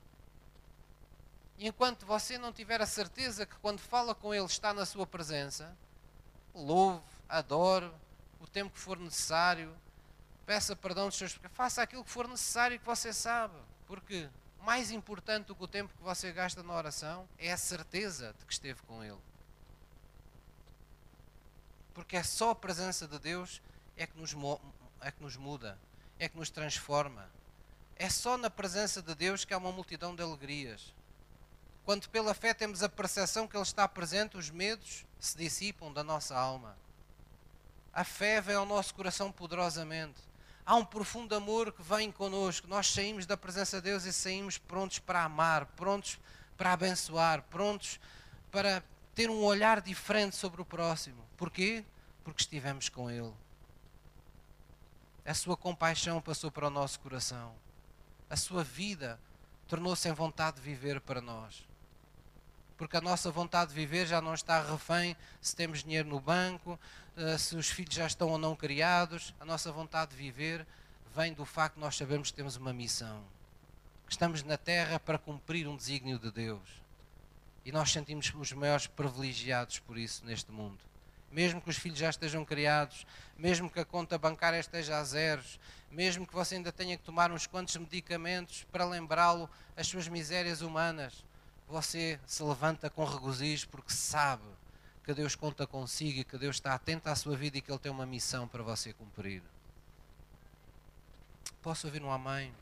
Speaker 1: E enquanto você não tiver a certeza que quando fala com Ele está na sua presença, louve, adore, o tempo que for necessário, peça perdão dos seus pecados, faça aquilo que for necessário que você sabe. Porque mais importante do que o tempo que você gasta na oração é a certeza de que esteve com Ele. Porque é só a presença de Deus é que nos, é que nos muda, é que nos transforma. É só na presença de Deus que há uma multidão de alegrias. Quando pela fé temos a percepção que Ele está presente, os medos se dissipam da nossa alma. A fé vem ao nosso coração poderosamente há um profundo amor que vem connosco. Nós saímos da presença de Deus e saímos prontos para amar, prontos para abençoar, prontos para ter um olhar diferente sobre o próximo. Porquê? Porque estivemos com Ele. A sua compaixão passou para o nosso coração. A sua vida tornou-se em vontade de viver para nós porque a nossa vontade de viver já não está refém se temos dinheiro no banco, eh, se os filhos já estão ou não criados. A nossa vontade de viver vem do facto de nós sabermos que temos uma missão. Que estamos na terra para cumprir um desígnio de Deus. E nós sentimos os maiores privilegiados por isso neste mundo. Mesmo que os filhos já estejam criados, mesmo que a conta bancária esteja a zeros, mesmo que você ainda tenha que tomar uns quantos medicamentos para lembrá-lo as suas misérias humanas, você se levanta com regozijo porque sabe que Deus conta consigo e que Deus está atento à sua vida e que Ele tem uma missão para você cumprir. Posso ouvir um amém?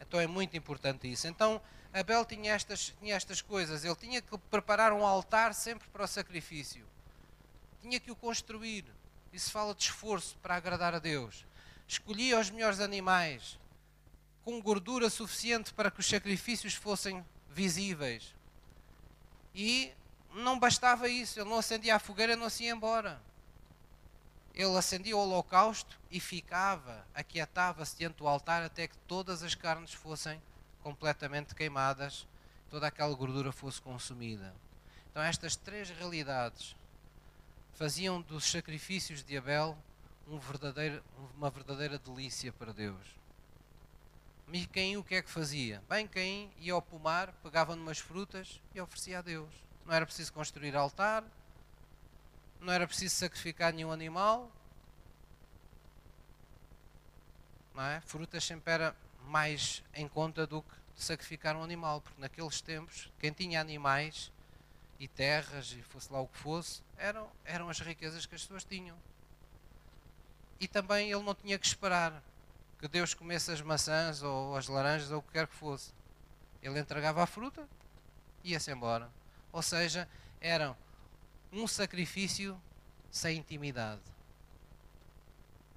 Speaker 1: Então é muito importante isso. Então Abel tinha estas, tinha estas coisas. Ele tinha que preparar um altar sempre para o sacrifício. Tinha que o construir. Isso fala de esforço para agradar a Deus. Escolhia os melhores animais com gordura suficiente para que os sacrifícios fossem visíveis. E não bastava isso, ele não acendia a fogueira, não se ia embora. ele acendia o holocausto e ficava, aquietava-se diante do altar até que todas as carnes fossem completamente queimadas, toda aquela gordura fosse consumida. Então, estas três realidades faziam dos sacrifícios de Abel um verdadeiro, uma verdadeira delícia para Deus. E Caim o que é que fazia? Bem, Caim ia ao pomar, pegava numas frutas e oferecia a Deus. Não era preciso construir altar, não era preciso sacrificar nenhum animal. Não é? Frutas sempre era mais em conta do que sacrificar um animal, porque naqueles tempos, quem tinha animais e terras e fosse lá o que fosse, eram, eram as riquezas que as pessoas tinham. E também ele não tinha que esperar que Deus comesse as maçãs ou as laranjas ou o que quer que fosse. Ele entregava a fruta e ia-se embora. Ou seja, eram um sacrifício sem intimidade.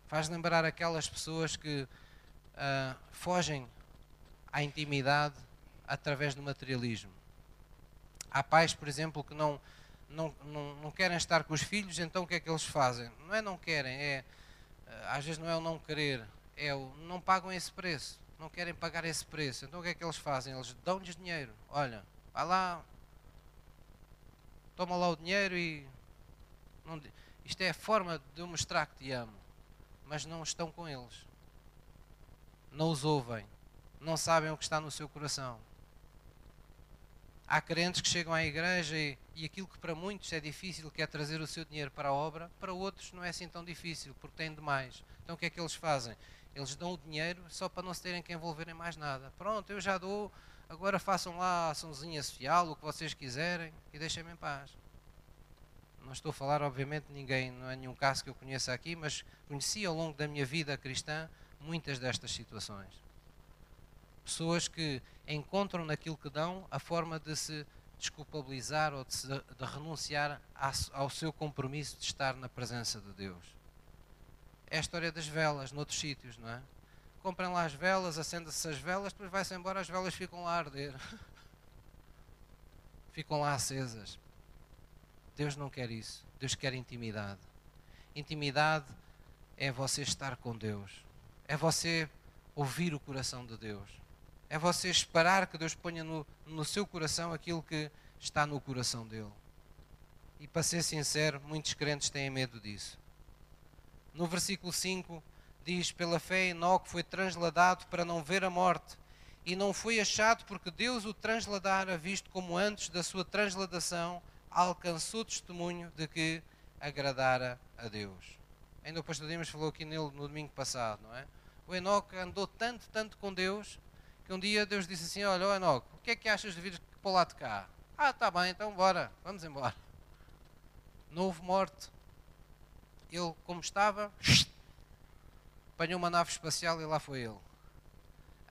Speaker 1: Faz lembrar aquelas pessoas que uh, fogem à intimidade através do materialismo. Há pais, por exemplo, que não, não, não, não querem estar com os filhos, então o que é que eles fazem? Não é não querem, é às vezes não é o não querer, é o não pagam esse preço, não querem pagar esse preço. Então o que é que eles fazem? Eles dão-lhes dinheiro. Olha, vai lá, toma lá o dinheiro e. Não, isto é a forma de eu mostrar que te amo. Mas não estão com eles. Não os ouvem. Não sabem o que está no seu coração. Há crentes que chegam à igreja e, e aquilo que para muitos é difícil, que é trazer o seu dinheiro para a obra, para outros não é assim tão difícil, porque têm demais. Então o que é que eles fazem? Eles dão o dinheiro só para não se terem que envolver em mais nada. Pronto, eu já dou, agora façam lá a açãozinha social, o que vocês quiserem e deixem-me em paz. Não estou a falar, obviamente, de ninguém, não é nenhum caso que eu conheça aqui, mas conheci ao longo da minha vida cristã muitas destas situações. Pessoas que encontram naquilo que dão a forma de se desculpabilizar ou de, se, de renunciar ao seu compromisso de estar na presença de Deus. É a história das velas noutros sítios, não é? comprem lá as velas, acendem-se as velas, depois vai-se embora, as velas ficam lá a arder. ficam lá acesas. Deus não quer isso. Deus quer intimidade. Intimidade é você estar com Deus. É você ouvir o coração de Deus. É você esperar que Deus ponha no, no seu coração aquilo que está no coração dele. E para ser sincero, muitos crentes têm medo disso. No versículo 5, diz: Pela fé, Enoque foi transladado para não ver a morte, e não foi achado porque Deus o transladara, visto como antes da sua transladação alcançou testemunho de que agradara a Deus. Ainda o pastor Dimas falou aqui nele no domingo passado, não é? O Enoque andou tanto, tanto com Deus, que um dia Deus disse assim: Olha, oh Enoque, o que é que achas de vir para o lado de cá? Ah, está bem, então bora, vamos embora. Houve morte. Ele, como estava, apanhou uma nave espacial e lá foi ele.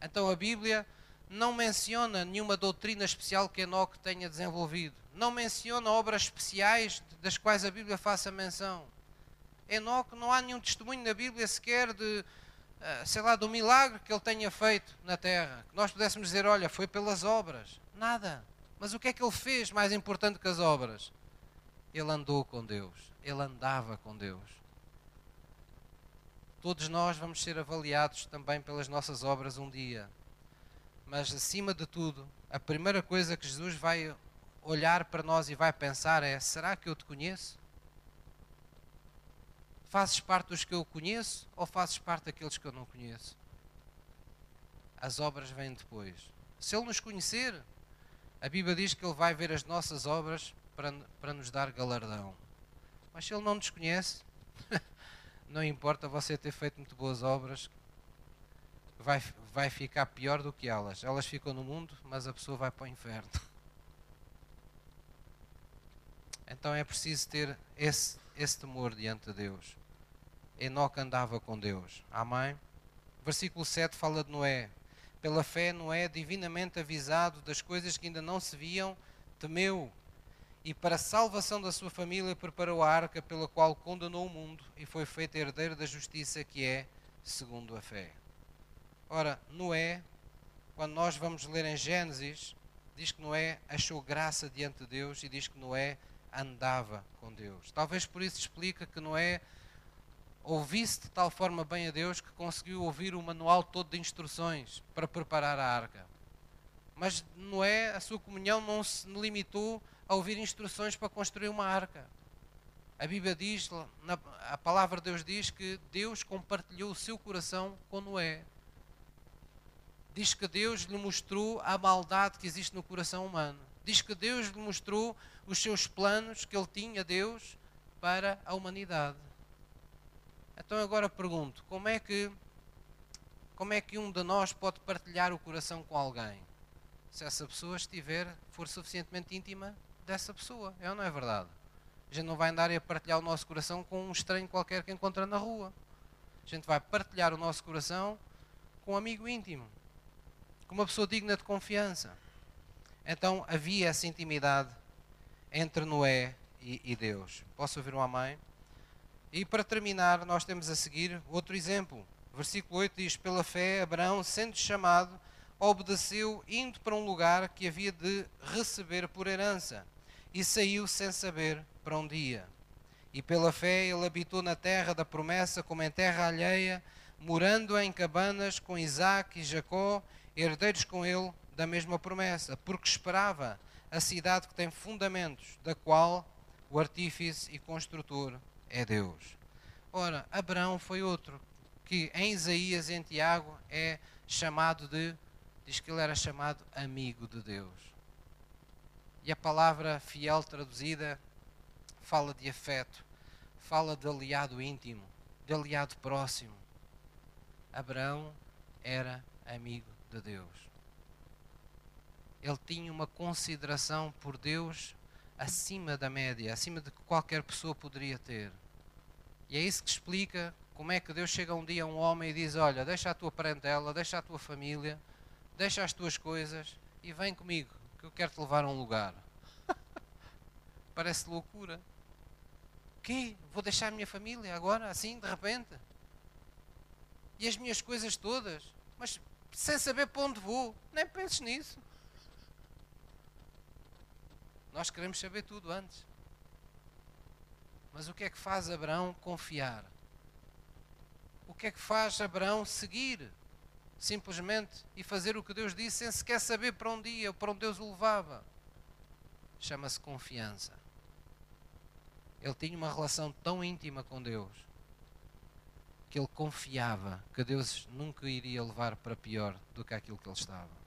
Speaker 1: Então a Bíblia não menciona nenhuma doutrina especial que Enoque tenha desenvolvido. Não menciona obras especiais das quais a Bíblia faça menção. Enoque, não há nenhum testemunho na Bíblia sequer de, sei lá, do milagre que ele tenha feito na terra. Que nós pudéssemos dizer, olha, foi pelas obras. Nada. Mas o que é que ele fez mais importante que as obras? Ele andou com Deus. Ele andava com Deus. Todos nós vamos ser avaliados também pelas nossas obras um dia. Mas, acima de tudo, a primeira coisa que Jesus vai olhar para nós e vai pensar é: será que eu te conheço? Fazes parte dos que eu conheço ou fazes parte daqueles que eu não conheço? As obras vêm depois. Se Ele nos conhecer, a Bíblia diz que Ele vai ver as nossas obras para, para nos dar galardão. Mas se Ele não nos conhece, não importa você ter feito muito boas obras, vai, vai ficar pior do que elas. Elas ficam no mundo, mas a pessoa vai para o inferno. Então é preciso ter esse, esse temor diante de Deus. Enoque andava com Deus. Amém? Versículo 7 fala de Noé. Pela fé, Noé, divinamente avisado das coisas que ainda não se viam, temeu e para a salvação da sua família preparou a arca pela qual condenou o mundo e foi feito herdeiro da justiça que é segundo a fé. Ora, Noé, quando nós vamos ler em Gênesis, diz que Noé achou graça diante de Deus e diz que Noé andava com Deus. Talvez por isso explica que Noé ouvisse de tal forma bem a Deus que conseguiu ouvir o manual todo de instruções para preparar a arca. Mas Noé, a sua comunhão não se limitou a ouvir instruções para construir uma arca. A Bíblia diz, a palavra de Deus diz que Deus compartilhou o seu coração com Noé. Diz que Deus lhe mostrou a maldade que existe no coração humano. Diz que Deus lhe mostrou os seus planos que ele tinha, Deus, para a humanidade. Então agora pergunto, como é que como é que um de nós pode partilhar o coração com alguém? Se essa pessoa estiver, for suficientemente íntima dessa pessoa, é ou não é verdade? A gente não vai andar a partilhar o nosso coração com um estranho qualquer que encontra na rua. A gente vai partilhar o nosso coração com um amigo íntimo, com uma pessoa digna de confiança. Então havia essa intimidade entre Noé e, e Deus. Posso ouvir um amém? E para terminar, nós temos a seguir outro exemplo. Versículo 8 diz: Pela fé, Abraão, sendo chamado, obedeceu, indo para um lugar que havia de receber por herança, e saiu sem saber para onde ia. E pela fé ele habitou na terra da promessa, como em terra alheia, morando em cabanas com Isaac e Jacó, herdeiros com ele da mesma promessa, porque esperava a cidade que tem fundamentos, da qual o artífice e construtor é Deus. Ora, Abraão foi outro que em Isaías, em Tiago, é chamado de, diz que ele era chamado amigo de Deus. E a palavra fiel traduzida fala de afeto, fala de aliado íntimo, de aliado próximo. Abraão era amigo de Deus. Ele tinha uma consideração por Deus acima da média, acima de que qualquer pessoa poderia ter. E é isso que explica como é que Deus chega um dia a um homem e diz: Olha, deixa a tua parentela, deixa a tua família, deixa as tuas coisas e vem comigo, que eu quero te levar a um lugar. Parece loucura. Que? Vou deixar a minha família agora, assim, de repente? E as minhas coisas todas? Mas sem saber para onde vou. Nem penses nisso. Nós queremos saber tudo antes. Mas o que é que faz Abraão confiar? O que é que faz Abraão seguir? Simplesmente e fazer o que Deus disse sem sequer saber para onde ia, para onde Deus o levava. Chama-se confiança. Ele tinha uma relação tão íntima com Deus que ele confiava que Deus nunca iria levar para pior do que aquilo que ele estava.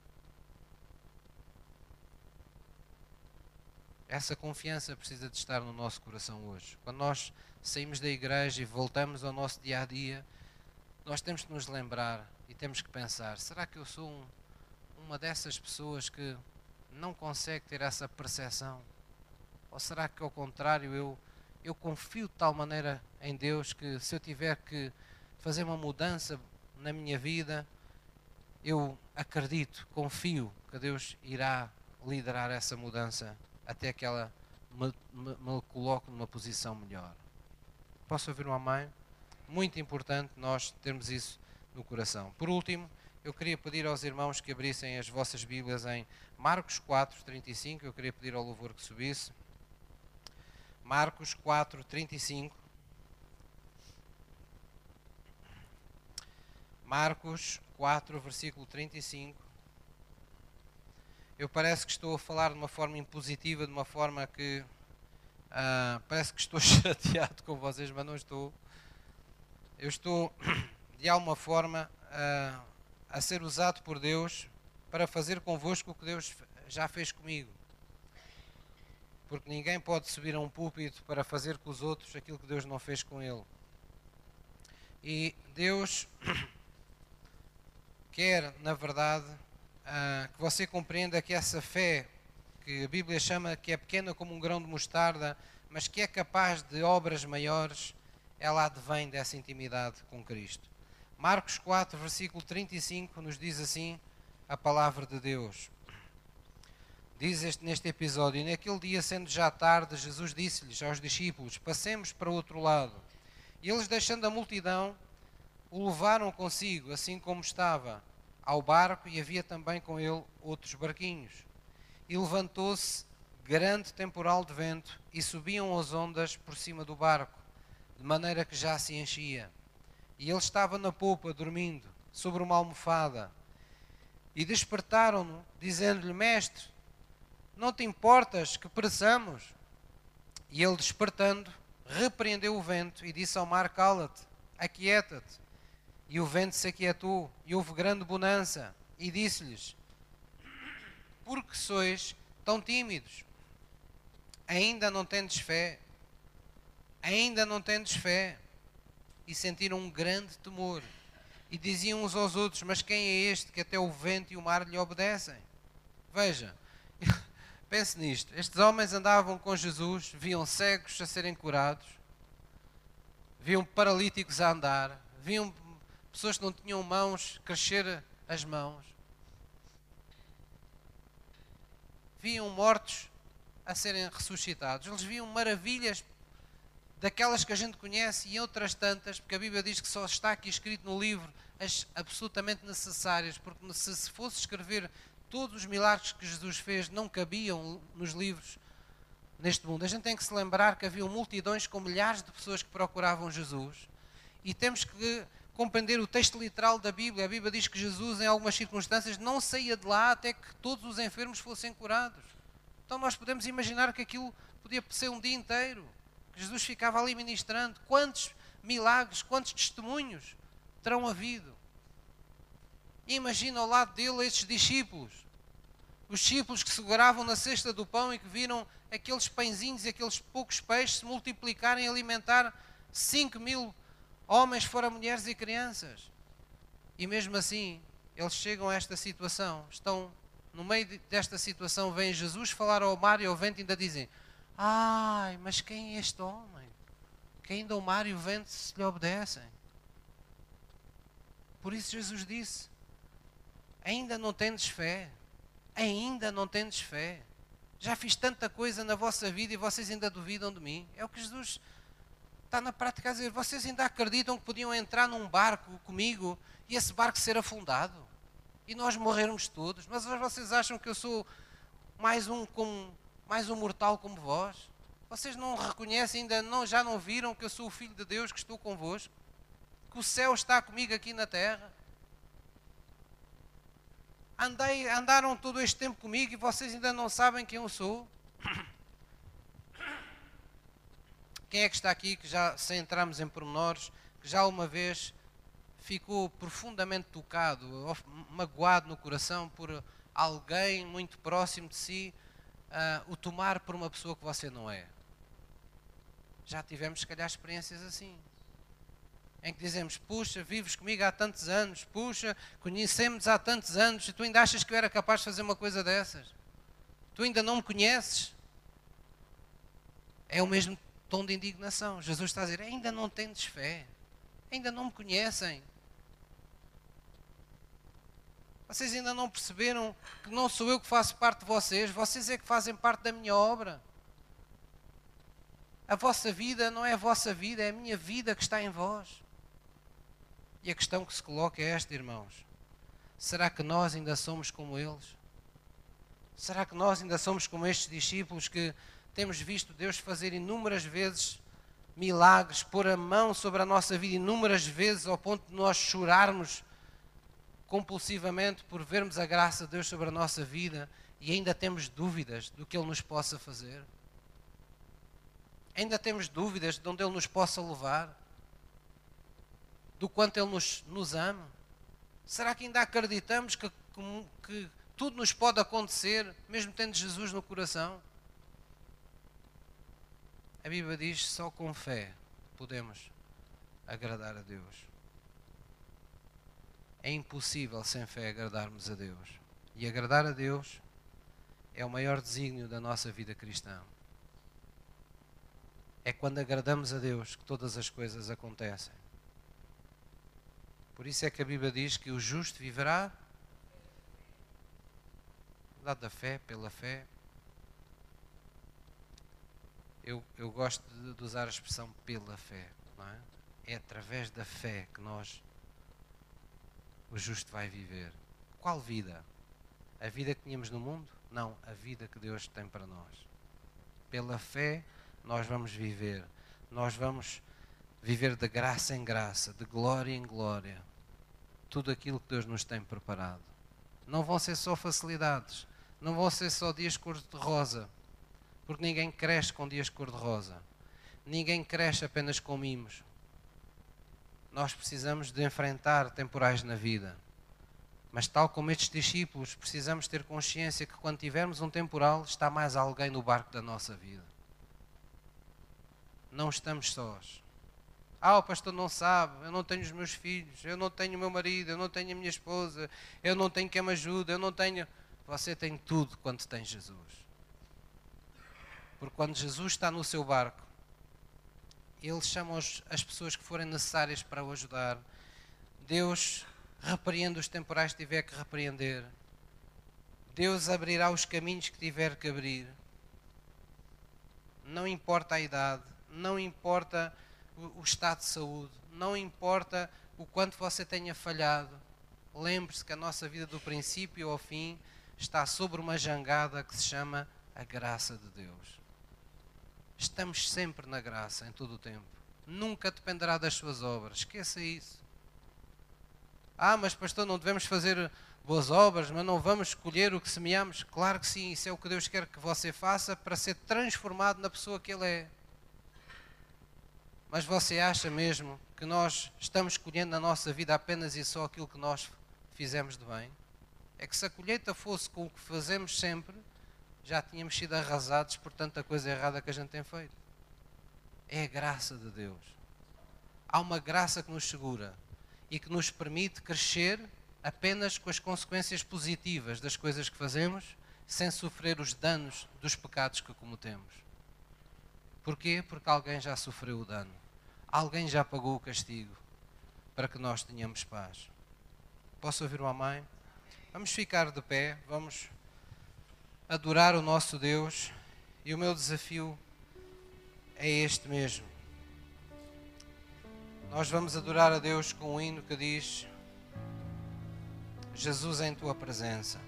Speaker 1: Essa confiança precisa de estar no nosso coração hoje. Quando nós saímos da igreja e voltamos ao nosso dia a dia, nós temos que nos lembrar e temos que pensar: será que eu sou um, uma dessas pessoas que não consegue ter essa percepção? Ou será que, ao contrário, eu, eu confio de tal maneira em Deus que se eu tiver que fazer uma mudança na minha vida, eu acredito, confio que Deus irá liderar essa mudança até que ela me, me, me coloque numa posição melhor. Posso ouvir uma mãe? Muito importante nós termos isso no coração. Por último, eu queria pedir aos irmãos que abrissem as vossas Bíblias em Marcos 4, 35. Eu queria pedir ao louvor que subisse. Marcos 4, 35. Marcos 4, versículo 35 eu parece que estou a falar de uma forma impositiva, de uma forma que uh, parece que estou chateado com vocês, mas não estou. Eu estou, de alguma forma, uh, a ser usado por Deus para fazer convosco o que Deus já fez comigo. Porque ninguém pode subir a um púlpito para fazer com os outros aquilo que Deus não fez com ele. E Deus quer, na verdade, ah, que você compreenda que essa fé, que a Bíblia chama que é pequena como um grão de mostarda, mas que é capaz de obras maiores, ela advém dessa intimidade com Cristo. Marcos 4, versículo 35, nos diz assim a palavra de Deus. Diz este, neste episódio: Naquele dia, sendo já tarde, Jesus disse-lhes aos discípulos: Passemos para o outro lado. E eles, deixando a multidão, o levaram consigo, assim como estava ao barco e havia também com ele outros barquinhos. E levantou-se grande temporal de vento e subiam as ondas por cima do barco, de maneira que já se enchia. E ele estava na popa, dormindo, sobre uma almofada. E despertaram-no, dizendo-lhe: Mestre, não te importas que pereçamos? E ele, despertando, repreendeu o vento e disse ao mar: Cala-te, aquieta-te. E o vento se aquietou, e houve grande bonança. E disse-lhes: Por que sois tão tímidos? Ainda não tendes fé? Ainda não tendes fé? E sentiram um grande temor. E diziam uns aos outros: Mas quem é este que até o vento e o mar lhe obedecem? Veja, pense nisto: estes homens andavam com Jesus, viam cegos a serem curados, viam paralíticos a andar, viam pessoas que não tinham mãos crescer as mãos, viam mortos a serem ressuscitados, eles viam maravilhas daquelas que a gente conhece e outras tantas, porque a Bíblia diz que só está aqui escrito no livro as absolutamente necessárias, porque se fosse escrever todos os milagres que Jesus fez, não cabiam nos livros neste mundo. A gente tem que se lembrar que havia multidões com milhares de pessoas que procuravam Jesus e temos que compreender o texto literal da Bíblia. A Bíblia diz que Jesus, em algumas circunstâncias, não saía de lá até que todos os enfermos fossem curados. Então nós podemos imaginar que aquilo podia ser um dia inteiro. Que Jesus ficava ali ministrando. Quantos milagres, quantos testemunhos terão havido? Imagina ao lado dele esses discípulos. Os discípulos que seguravam na cesta do pão e que viram aqueles pãezinhos e aqueles poucos peixes se multiplicarem e alimentar 5 mil homens, fora mulheres e crianças. E mesmo assim, eles chegam a esta situação, estão no meio desta situação, vem Jesus falar ao mar e ao vento e ainda dizem: Ai, mas quem é este homem? Que ainda o mar e o vento se lhe obedecem. Por isso Jesus disse: Ainda não tendes fé. Ainda não tendes fé. Já fiz tanta coisa na vossa vida e vocês ainda duvidam de mim. É o que Jesus está na prática a dizer: vocês ainda acreditam que podiam entrar num barco comigo e esse barco ser afundado? e nós morrermos todos. Mas vocês acham que eu sou mais um como mais um mortal como vós? Vocês não reconhecem ainda não já não viram que eu sou o filho de Deus que estou convosco? Que o céu está comigo aqui na terra? Andei, andaram todo este tempo comigo e vocês ainda não sabem quem eu sou? Quem é que está aqui que já, sem entrarmos em pormenores, que já uma vez ficou profundamente tocado, magoado no coração por alguém muito próximo de si uh, o tomar por uma pessoa que você não é. Já tivemos, se calhar, experiências assim. Em que dizemos, puxa, vives comigo há tantos anos, puxa, conhecemos há tantos anos, e tu ainda achas que eu era capaz de fazer uma coisa dessas? Tu ainda não me conheces? É o mesmo tom de indignação. Jesus está a dizer, ainda não tendes fé, ainda não me conhecem. Vocês ainda não perceberam que não sou eu que faço parte de vocês, vocês é que fazem parte da minha obra. A vossa vida não é a vossa vida, é a minha vida que está em vós. E a questão que se coloca é esta, irmãos: será que nós ainda somos como eles? Será que nós ainda somos como estes discípulos que temos visto Deus fazer inúmeras vezes milagres, pôr a mão sobre a nossa vida inúmeras vezes ao ponto de nós chorarmos compulsivamente por vermos a graça de Deus sobre a nossa vida e ainda temos dúvidas do que Ele nos possa fazer? Ainda temos dúvidas de onde Ele nos possa levar? Do quanto Ele nos, nos ama? Será que ainda acreditamos que, que, que tudo nos pode acontecer, mesmo tendo Jesus no coração? A Bíblia diz: só com fé podemos agradar a Deus. É impossível sem fé agradarmos a Deus. E agradar a Deus é o maior desígnio da nossa vida cristã. É quando agradamos a Deus que todas as coisas acontecem. Por isso é que a Bíblia diz que o justo viverá dado da fé, pela fé. Eu, eu gosto de, de usar a expressão pela fé, não é? É através da fé que nós o justo vai viver. Qual vida? A vida que tínhamos no mundo? Não, a vida que Deus tem para nós. Pela fé, nós vamos viver, nós vamos viver de graça em graça, de glória em glória, tudo aquilo que Deus nos tem preparado. Não vão ser só facilidades, não vão ser só dias cor-de-rosa, porque ninguém cresce com dias cor-de-rosa, ninguém cresce apenas com mimos. Nós precisamos de enfrentar temporais na vida. Mas, tal como estes discípulos, precisamos ter consciência que quando tivermos um temporal, está mais alguém no barco da nossa vida. Não estamos sós. Ah, o pastor não sabe, eu não tenho os meus filhos, eu não tenho o meu marido, eu não tenho a minha esposa, eu não tenho quem me ajude, eu não tenho. Você tem tudo quando tem Jesus. Porque quando Jesus está no seu barco, Ele chama as pessoas que forem necessárias para o ajudar. Deus repreende os temporais que tiver que repreender. Deus abrirá os caminhos que tiver que abrir. Não importa a idade, não importa o, estado de saúde, não importa o quanto você tenha falhado. Lembre-se que a nossa vida do princípio ao fim está sobre uma jangada que se chama a graça de Deus. Estamos sempre na graça em todo o tempo. Nunca dependerá das suas obras. Esqueça isso. Ah, mas pastor, não devemos fazer boas obras, mas não vamos escolher o que semeamos? Claro que sim, isso é o que Deus quer que você faça para ser transformado na pessoa que Ele é. Mas você acha mesmo que nós estamos escolhendo na nossa vida apenas e só aquilo que nós fizemos de bem? É que se a colheita fosse com o que fazemos sempre, já tínhamos sido arrasados por tanta coisa errada que a gente tem feito. É a graça de Deus. Há uma graça que nos segura e que nos permite crescer apenas com as consequências positivas das coisas que fazemos, sem sofrer os danos dos pecados que cometemos. Porquê? Porque alguém já sofreu o dano. Alguém já pagou o castigo para que nós tenhamos paz. Posso ouvir uma mãe? Vamos ficar de pé, vamos adorar o nosso Deus e o meu desafio é este mesmo. Nós vamos adorar a Deus com um hino que diz: Jesus em tua presença.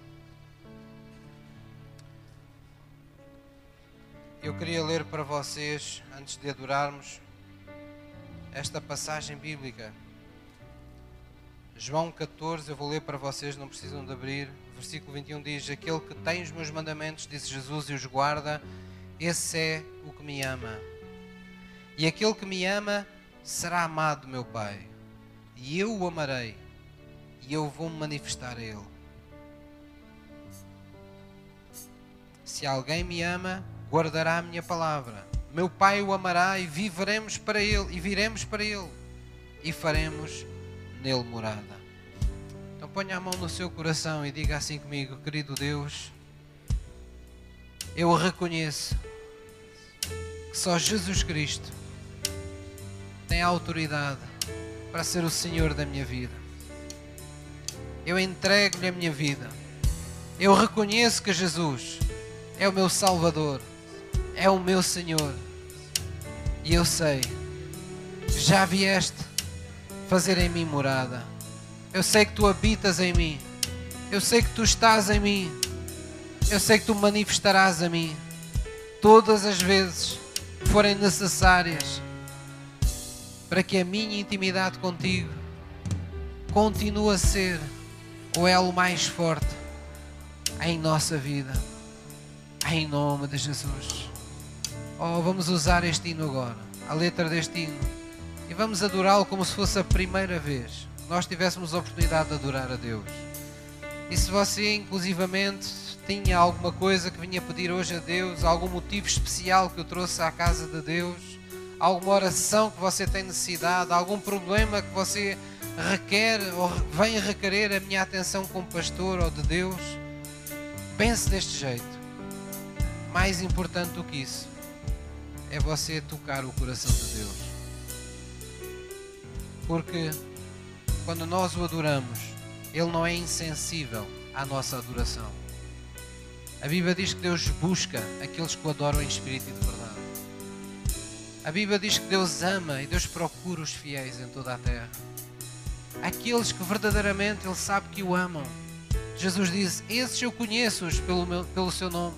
Speaker 1: Eu queria ler para vocês, antes de adorarmos, esta passagem bíblica. João 14, eu vou ler para vocês, não precisam de abrir. Versículo 21 diz: Aquele que tem os meus mandamentos, disse Jesus, e os guarda, esse é o que me ama. E aquele que me ama, será amado meu Pai, e eu o amarei, e eu vou me manifestar a Ele. Se alguém me ama, guardará a minha palavra. Meu Pai o amará e viveremos para Ele, e viremos para Ele, e faremos nele morada. Então ponha a mão no seu coração e diga assim comigo, querido Deus, eu reconheço que só Jesus Cristo tem a autoridade para ser o Senhor da minha vida. Eu entrego-lhe a minha vida. Eu reconheço que Jesus é o meu Salvador, é o meu Senhor. E eu sei, já vieste fazer em mim morada. Eu sei que tu habitas em mim. Eu sei que tu estás em mim. Eu sei que tu manifestarás a mim todas as vezes que forem necessárias para que a minha intimidade contigo continue a ser o elo mais forte em nossa vida. Em nome de Jesus. Oh, vamos usar este hino agora, a letra deste hino, e vamos adorá-lo como se fosse a primeira vez nós tivéssemos a oportunidade de adorar a Deus. E se você, inclusivamente, tinha alguma coisa que vinha pedir hoje a Deus, algum motivo especial que eu trouxe à casa de Deus, alguma oração que você tem necessidade, algum problema que você requer ou vem requerer a minha atenção como pastor ou de Deus, pense deste jeito. Mais importante do que isso é você tocar o coração de Deus. Porque quando nós o adoramos, Ele não é insensível à nossa adoração. A Bíblia diz que Deus busca aqueles que o adoram em espírito e de verdade. A Bíblia diz que Deus ama e Deus procura os fiéis em toda a terra. Aqueles que verdadeiramente Ele sabe que o amam. Jesus diz: Esses eu conheço-os pelo, pelo seu nome,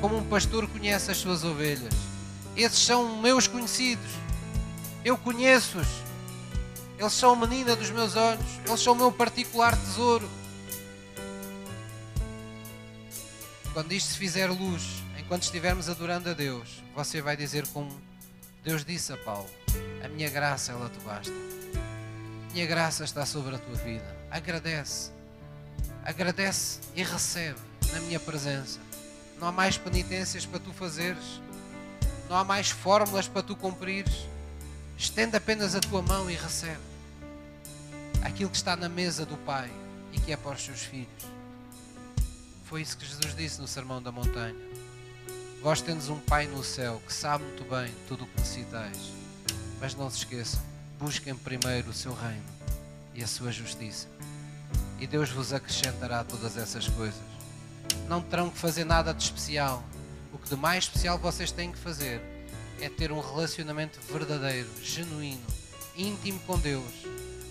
Speaker 1: como um pastor conhece as suas ovelhas. Esses são meus conhecidos. Eu conheço-os. Eles são a menina dos meus olhos. Eles são o meu particular tesouro. Quando isto se fizer luz, enquanto estivermos adorando a Deus, você vai dizer como Deus disse a Paulo: A minha graça, ela te basta. A minha graça está sobre a tua vida. Agradece. Agradece e recebe na minha presença. Não há mais penitências para tu fazeres. Não há mais fórmulas para tu cumprires. Estende apenas a tua mão e recebe aquilo que está na mesa do Pai e que é para os seus filhos. Foi isso que Jesus disse no Sermão da Montanha. Vós tendes um Pai no céu que sabe muito bem tudo o que necessitais. Mas não se esqueçam, busquem primeiro o seu reino e a sua justiça. E Deus vos acrescentará todas essas coisas. Não terão que fazer nada de especial. O que de mais especial vocês têm que fazer é ter um relacionamento verdadeiro, genuíno, íntimo com Deus,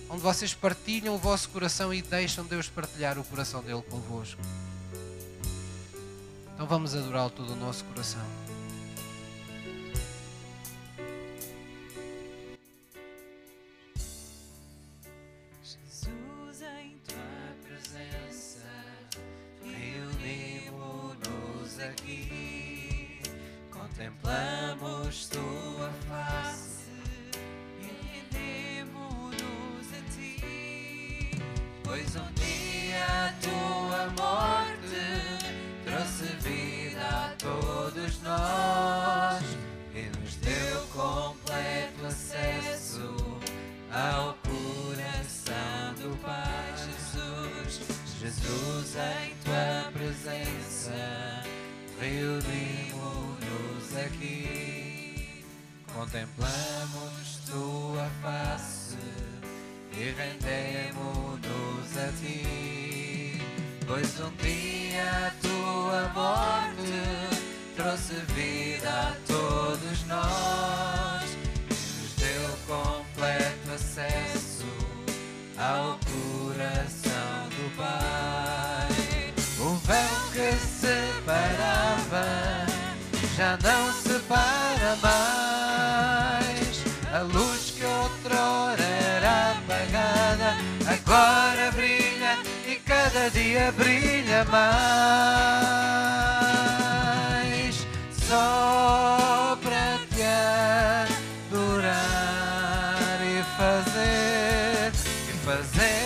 Speaker 1: onde vocês partilham o vosso coração e deixam Deus partilhar o coração dele convosco. Então vamos adorá-lo todo o nosso coração. Fazer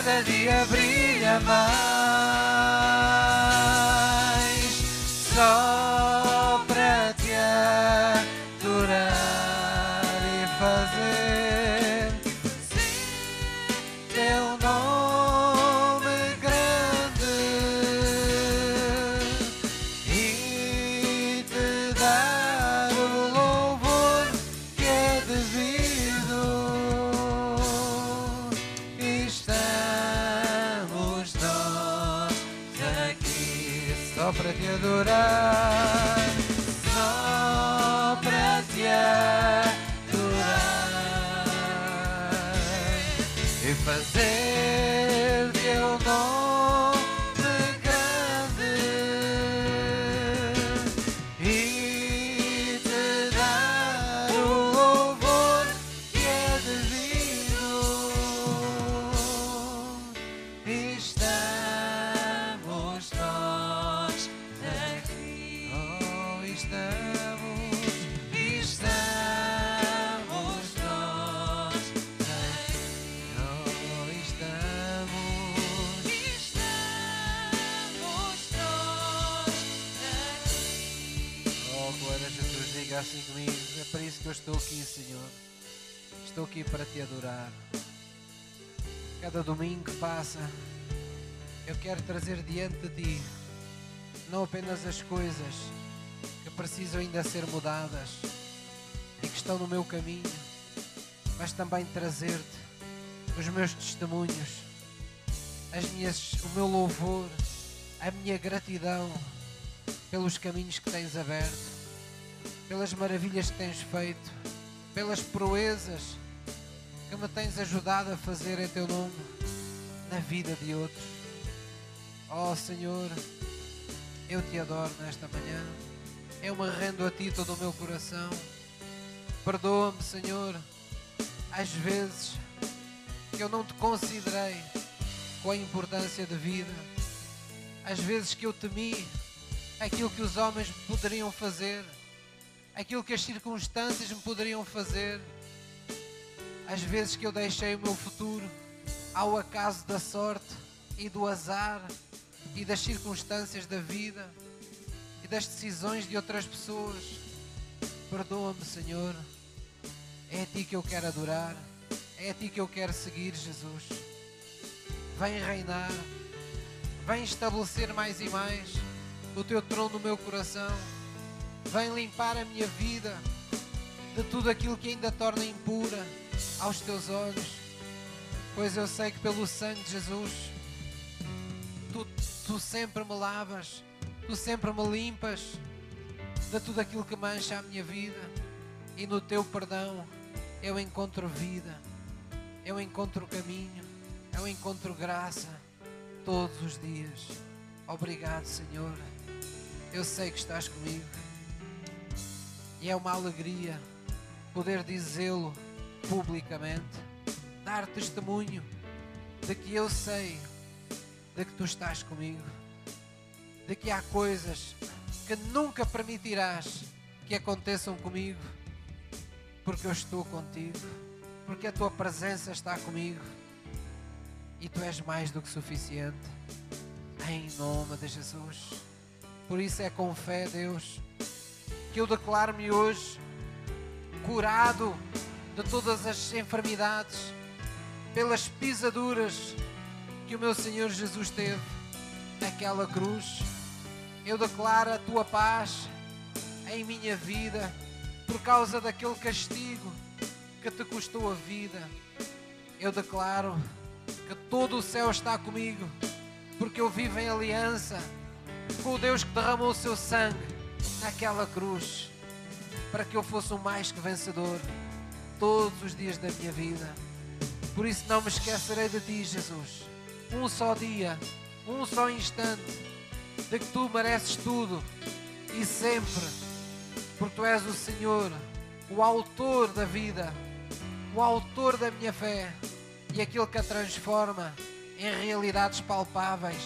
Speaker 1: cada dia brilha mais. Adorar, só para te adorar. E fazer estou aqui, Senhor. Estou aqui para te adorar. Cada domingo que passa, eu quero trazer diante de ti não apenas as coisas que precisam ainda ser mudadas e que estão no meu caminho, mas também trazer-te os meus testemunhos, as minhas, o meu louvor, a minha gratidão pelos caminhos que tens aberto, pelas maravilhas que tens feito, pelas proezas que me tens ajudado a fazer em teu nome na vida de outros. Oh Senhor, eu te adoro nesta manhã. Eu me rendo a ti todo o meu coração. Perdoa-me, Senhor, às vezes que eu não te considerei com a importância de vida, às vezes que eu temi aquilo que os homens me poderiam fazer, aquilo que as circunstâncias me poderiam fazer, às vezes que eu deixei o meu futuro ao acaso da sorte e do azar e das circunstâncias da vida e das decisões de outras pessoas. Perdoa-me, Senhor. É a Ti que eu quero adorar. É a Ti que eu quero seguir, Jesus. Vem reinar. Vem estabelecer mais e mais o Teu trono no meu coração. Vem limpar a minha vida de tudo aquilo que ainda torna impura aos Teus olhos. Pois eu sei que pelo sangue de Jesus tu, tu sempre me lavas, tu sempre me limpas de tudo aquilo que mancha a minha vida, e no teu perdão eu encontro vida, eu encontro caminho, eu encontro graça todos os dias. Obrigado, Senhor. Eu sei que estás comigo, e é uma alegria poder dizê-lo publicamente, dar testemunho de que eu sei de que tu estás comigo, de que há coisas que nunca permitirás que aconteçam comigo, porque eu estou contigo, porque a tua presença está comigo e tu és mais do que suficiente, em nome de Jesus. Por isso é com fé, Deus, que eu declaro-me hoje curado de todas as enfermidades, pelas pisaduras que o meu Senhor Jesus teve naquela cruz. Eu declaro a tua paz em minha vida por causa daquele castigo que te custou a vida. Eu declaro que todo o céu está comigo porque eu vivo em aliança com o Deus que derramou o seu sangue naquela cruz para que eu fosse um mais que vencedor todos os dias da minha vida. Por isso não me esquecerei de ti, Jesus. Um só dia, um só instante, de que tu mereces tudo e sempre, porque tu és o Senhor, o autor da vida, o autor da minha fé e aquele que a transforma em realidades palpáveis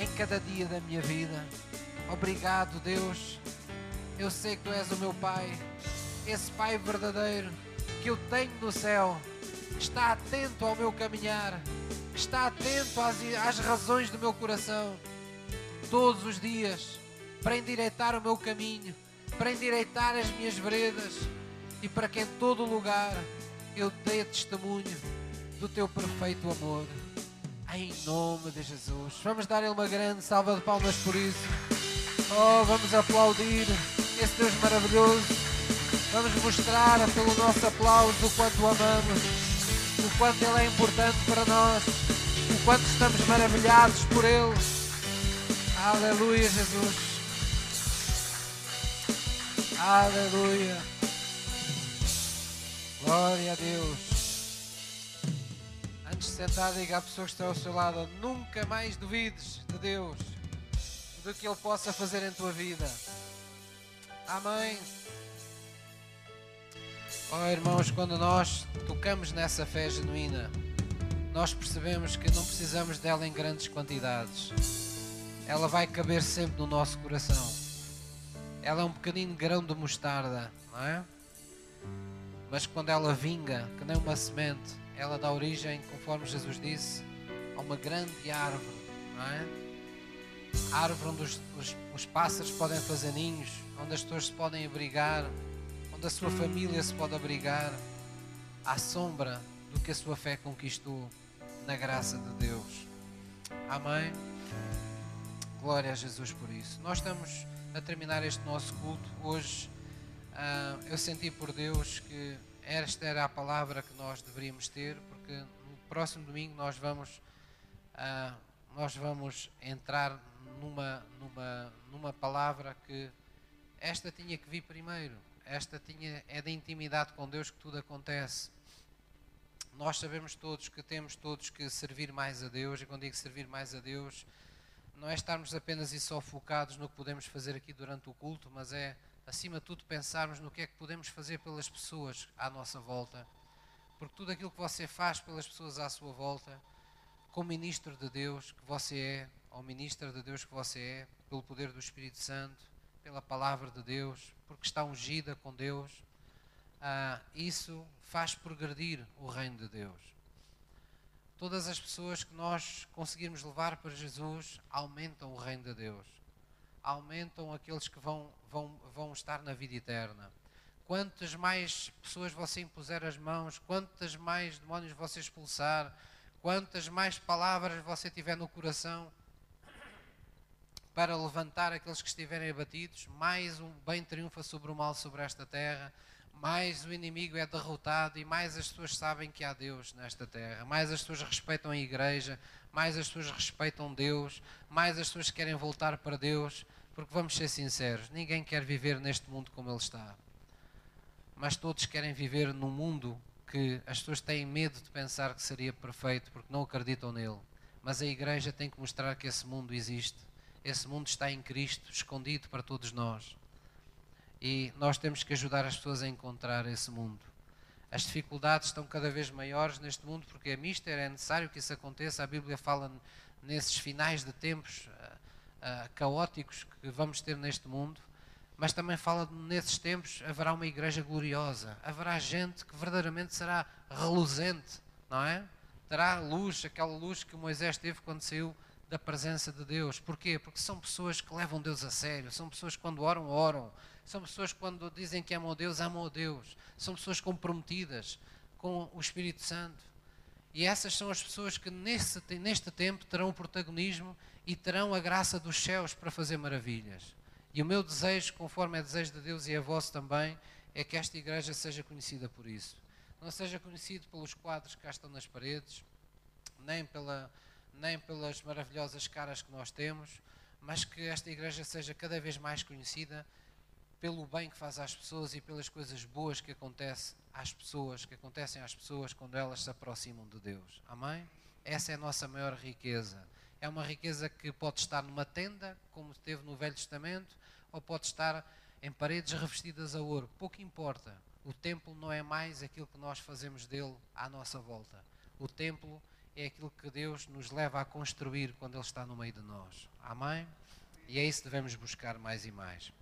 Speaker 1: em cada dia da minha vida. Obrigado, Deus. Eu sei que tu és o meu Pai, esse Pai verdadeiro que eu tenho no céu, está atento ao meu caminhar, está atento às, às razões do meu coração, todos os dias, para endireitar o meu caminho, para endireitar as minhas veredas e para que em todo lugar eu dê testemunho do teu perfeito amor. Em nome de Jesus. Vamos dar-lhe uma grande salva de palmas por isso. Oh, vamos aplaudir esse Deus maravilhoso. Vamos mostrar pelo nosso aplauso o quanto o amamos, o quanto Ele é importante para nós, o quanto estamos maravilhados por Ele. Aleluia, Jesus. Aleluia. Glória a Deus. Antes de sentar, diga à pessoa que está ao seu lado: nunca mais duvides de Deus, do que Ele possa fazer em tua vida. Amém. Oh, irmãos, quando nós tocamos nessa fé genuína, nós percebemos que não precisamos dela em grandes quantidades. Ela vai caber sempre no nosso coração. Ela é um pequenino grão de mostarda, não é? Mas quando ela vinga, que nem uma semente, ela dá origem, conforme Jesus disse, a uma grande árvore, não é? Árvore onde os, os, os pássaros podem fazer ninhos, onde as pessoas se podem abrigar, onde a sua família se pode abrigar, à sombra do que a sua fé conquistou na graça de Deus. Amém? Glória a Jesus por isso. Nós estamos a terminar este nosso culto. Hoje ah, eu senti por Deus que esta era a palavra que nós deveríamos ter, porque no próximo domingo nós vamos, ah, nós vamos entrar numa, numa, numa palavra que esta tinha que vir primeiro. Esta tinha, é da intimidade com Deus que tudo acontece. Nós sabemos todos que temos todos que servir mais a Deus, e quando digo servir mais a Deus, não é estarmos apenas e só focados no que podemos fazer aqui durante o culto, mas é, acima de tudo, pensarmos no que é que podemos fazer pelas pessoas à nossa volta. Porque tudo aquilo que você faz pelas pessoas à sua volta, como ministro de Deus que você é, ou ministra de Deus que você é, pelo poder do Espírito Santo, pela palavra de Deus, porque está ungida com Deus, ah, isso faz progredir o reino de Deus. Todas as pessoas que nós conseguirmos levar para Jesus aumentam o reino de Deus, aumentam aqueles que vão, vão, vão estar na vida eterna. Quantas mais pessoas você impuser as mãos, quantas mais demónios você expulsar, quantas mais palavras você tiver no coração para levantar aqueles que estiverem abatidos, mais o bem triunfa sobre o mal sobre esta terra, mais o inimigo é derrotado e mais as pessoas sabem que há Deus nesta terra, mais as pessoas respeitam a igreja, mais as pessoas respeitam Deus, mais as pessoas querem voltar para Deus, porque vamos ser sinceros, ninguém quer viver neste mundo como ele está. Mas todos querem viver num mundo que as pessoas têm medo de pensar que seria perfeito porque não acreditam nele. Mas a igreja tem que mostrar que esse mundo existe. Esse mundo está em Cristo, escondido para todos nós. E nós temos que ajudar as pessoas a encontrar esse mundo. As dificuldades estão cada vez maiores neste mundo porque é mister, é necessário que isso aconteça. A Bíblia fala nesses finais de tempos ah, ah, caóticos que vamos ter neste mundo, mas também fala de, nesses tempos haverá uma igreja gloriosa, haverá gente que verdadeiramente será reluzente, não é? Terá luz, aquela luz que Moisés teve quando saiu da presença de Deus. Porquê? Porque são pessoas que levam Deus a sério, são pessoas que quando oram, oram, são pessoas que quando dizem que amam a Deus, amam a Deus, são pessoas comprometidas com o Espírito Santo. E essas são as pessoas que nesse, neste tempo terão o protagonismo e terão a graça dos céus para fazer maravilhas. E o meu desejo, conforme é desejo de Deus e é vosso também, é que esta igreja seja conhecida por isso. Não seja conhecido pelos quadros que cá estão nas paredes, nem, pela, nem pelas maravilhosas caras que nós temos, mas que esta igreja seja cada vez mais conhecida pelo bem que faz às pessoas e pelas coisas boas que acontecem às pessoas, que acontecem às pessoas quando elas se aproximam de Deus. Amém? Essa é a nossa maior riqueza. É uma riqueza que pode estar numa tenda, como teve no Velho Testamento, ou pode estar em paredes revestidas a ouro. Pouco importa. O templo não é mais aquilo que nós fazemos dele à nossa volta. O templo é aquilo que Deus nos leva a construir quando Ele está no meio de nós. Amém? E é isso que devemos buscar mais e mais.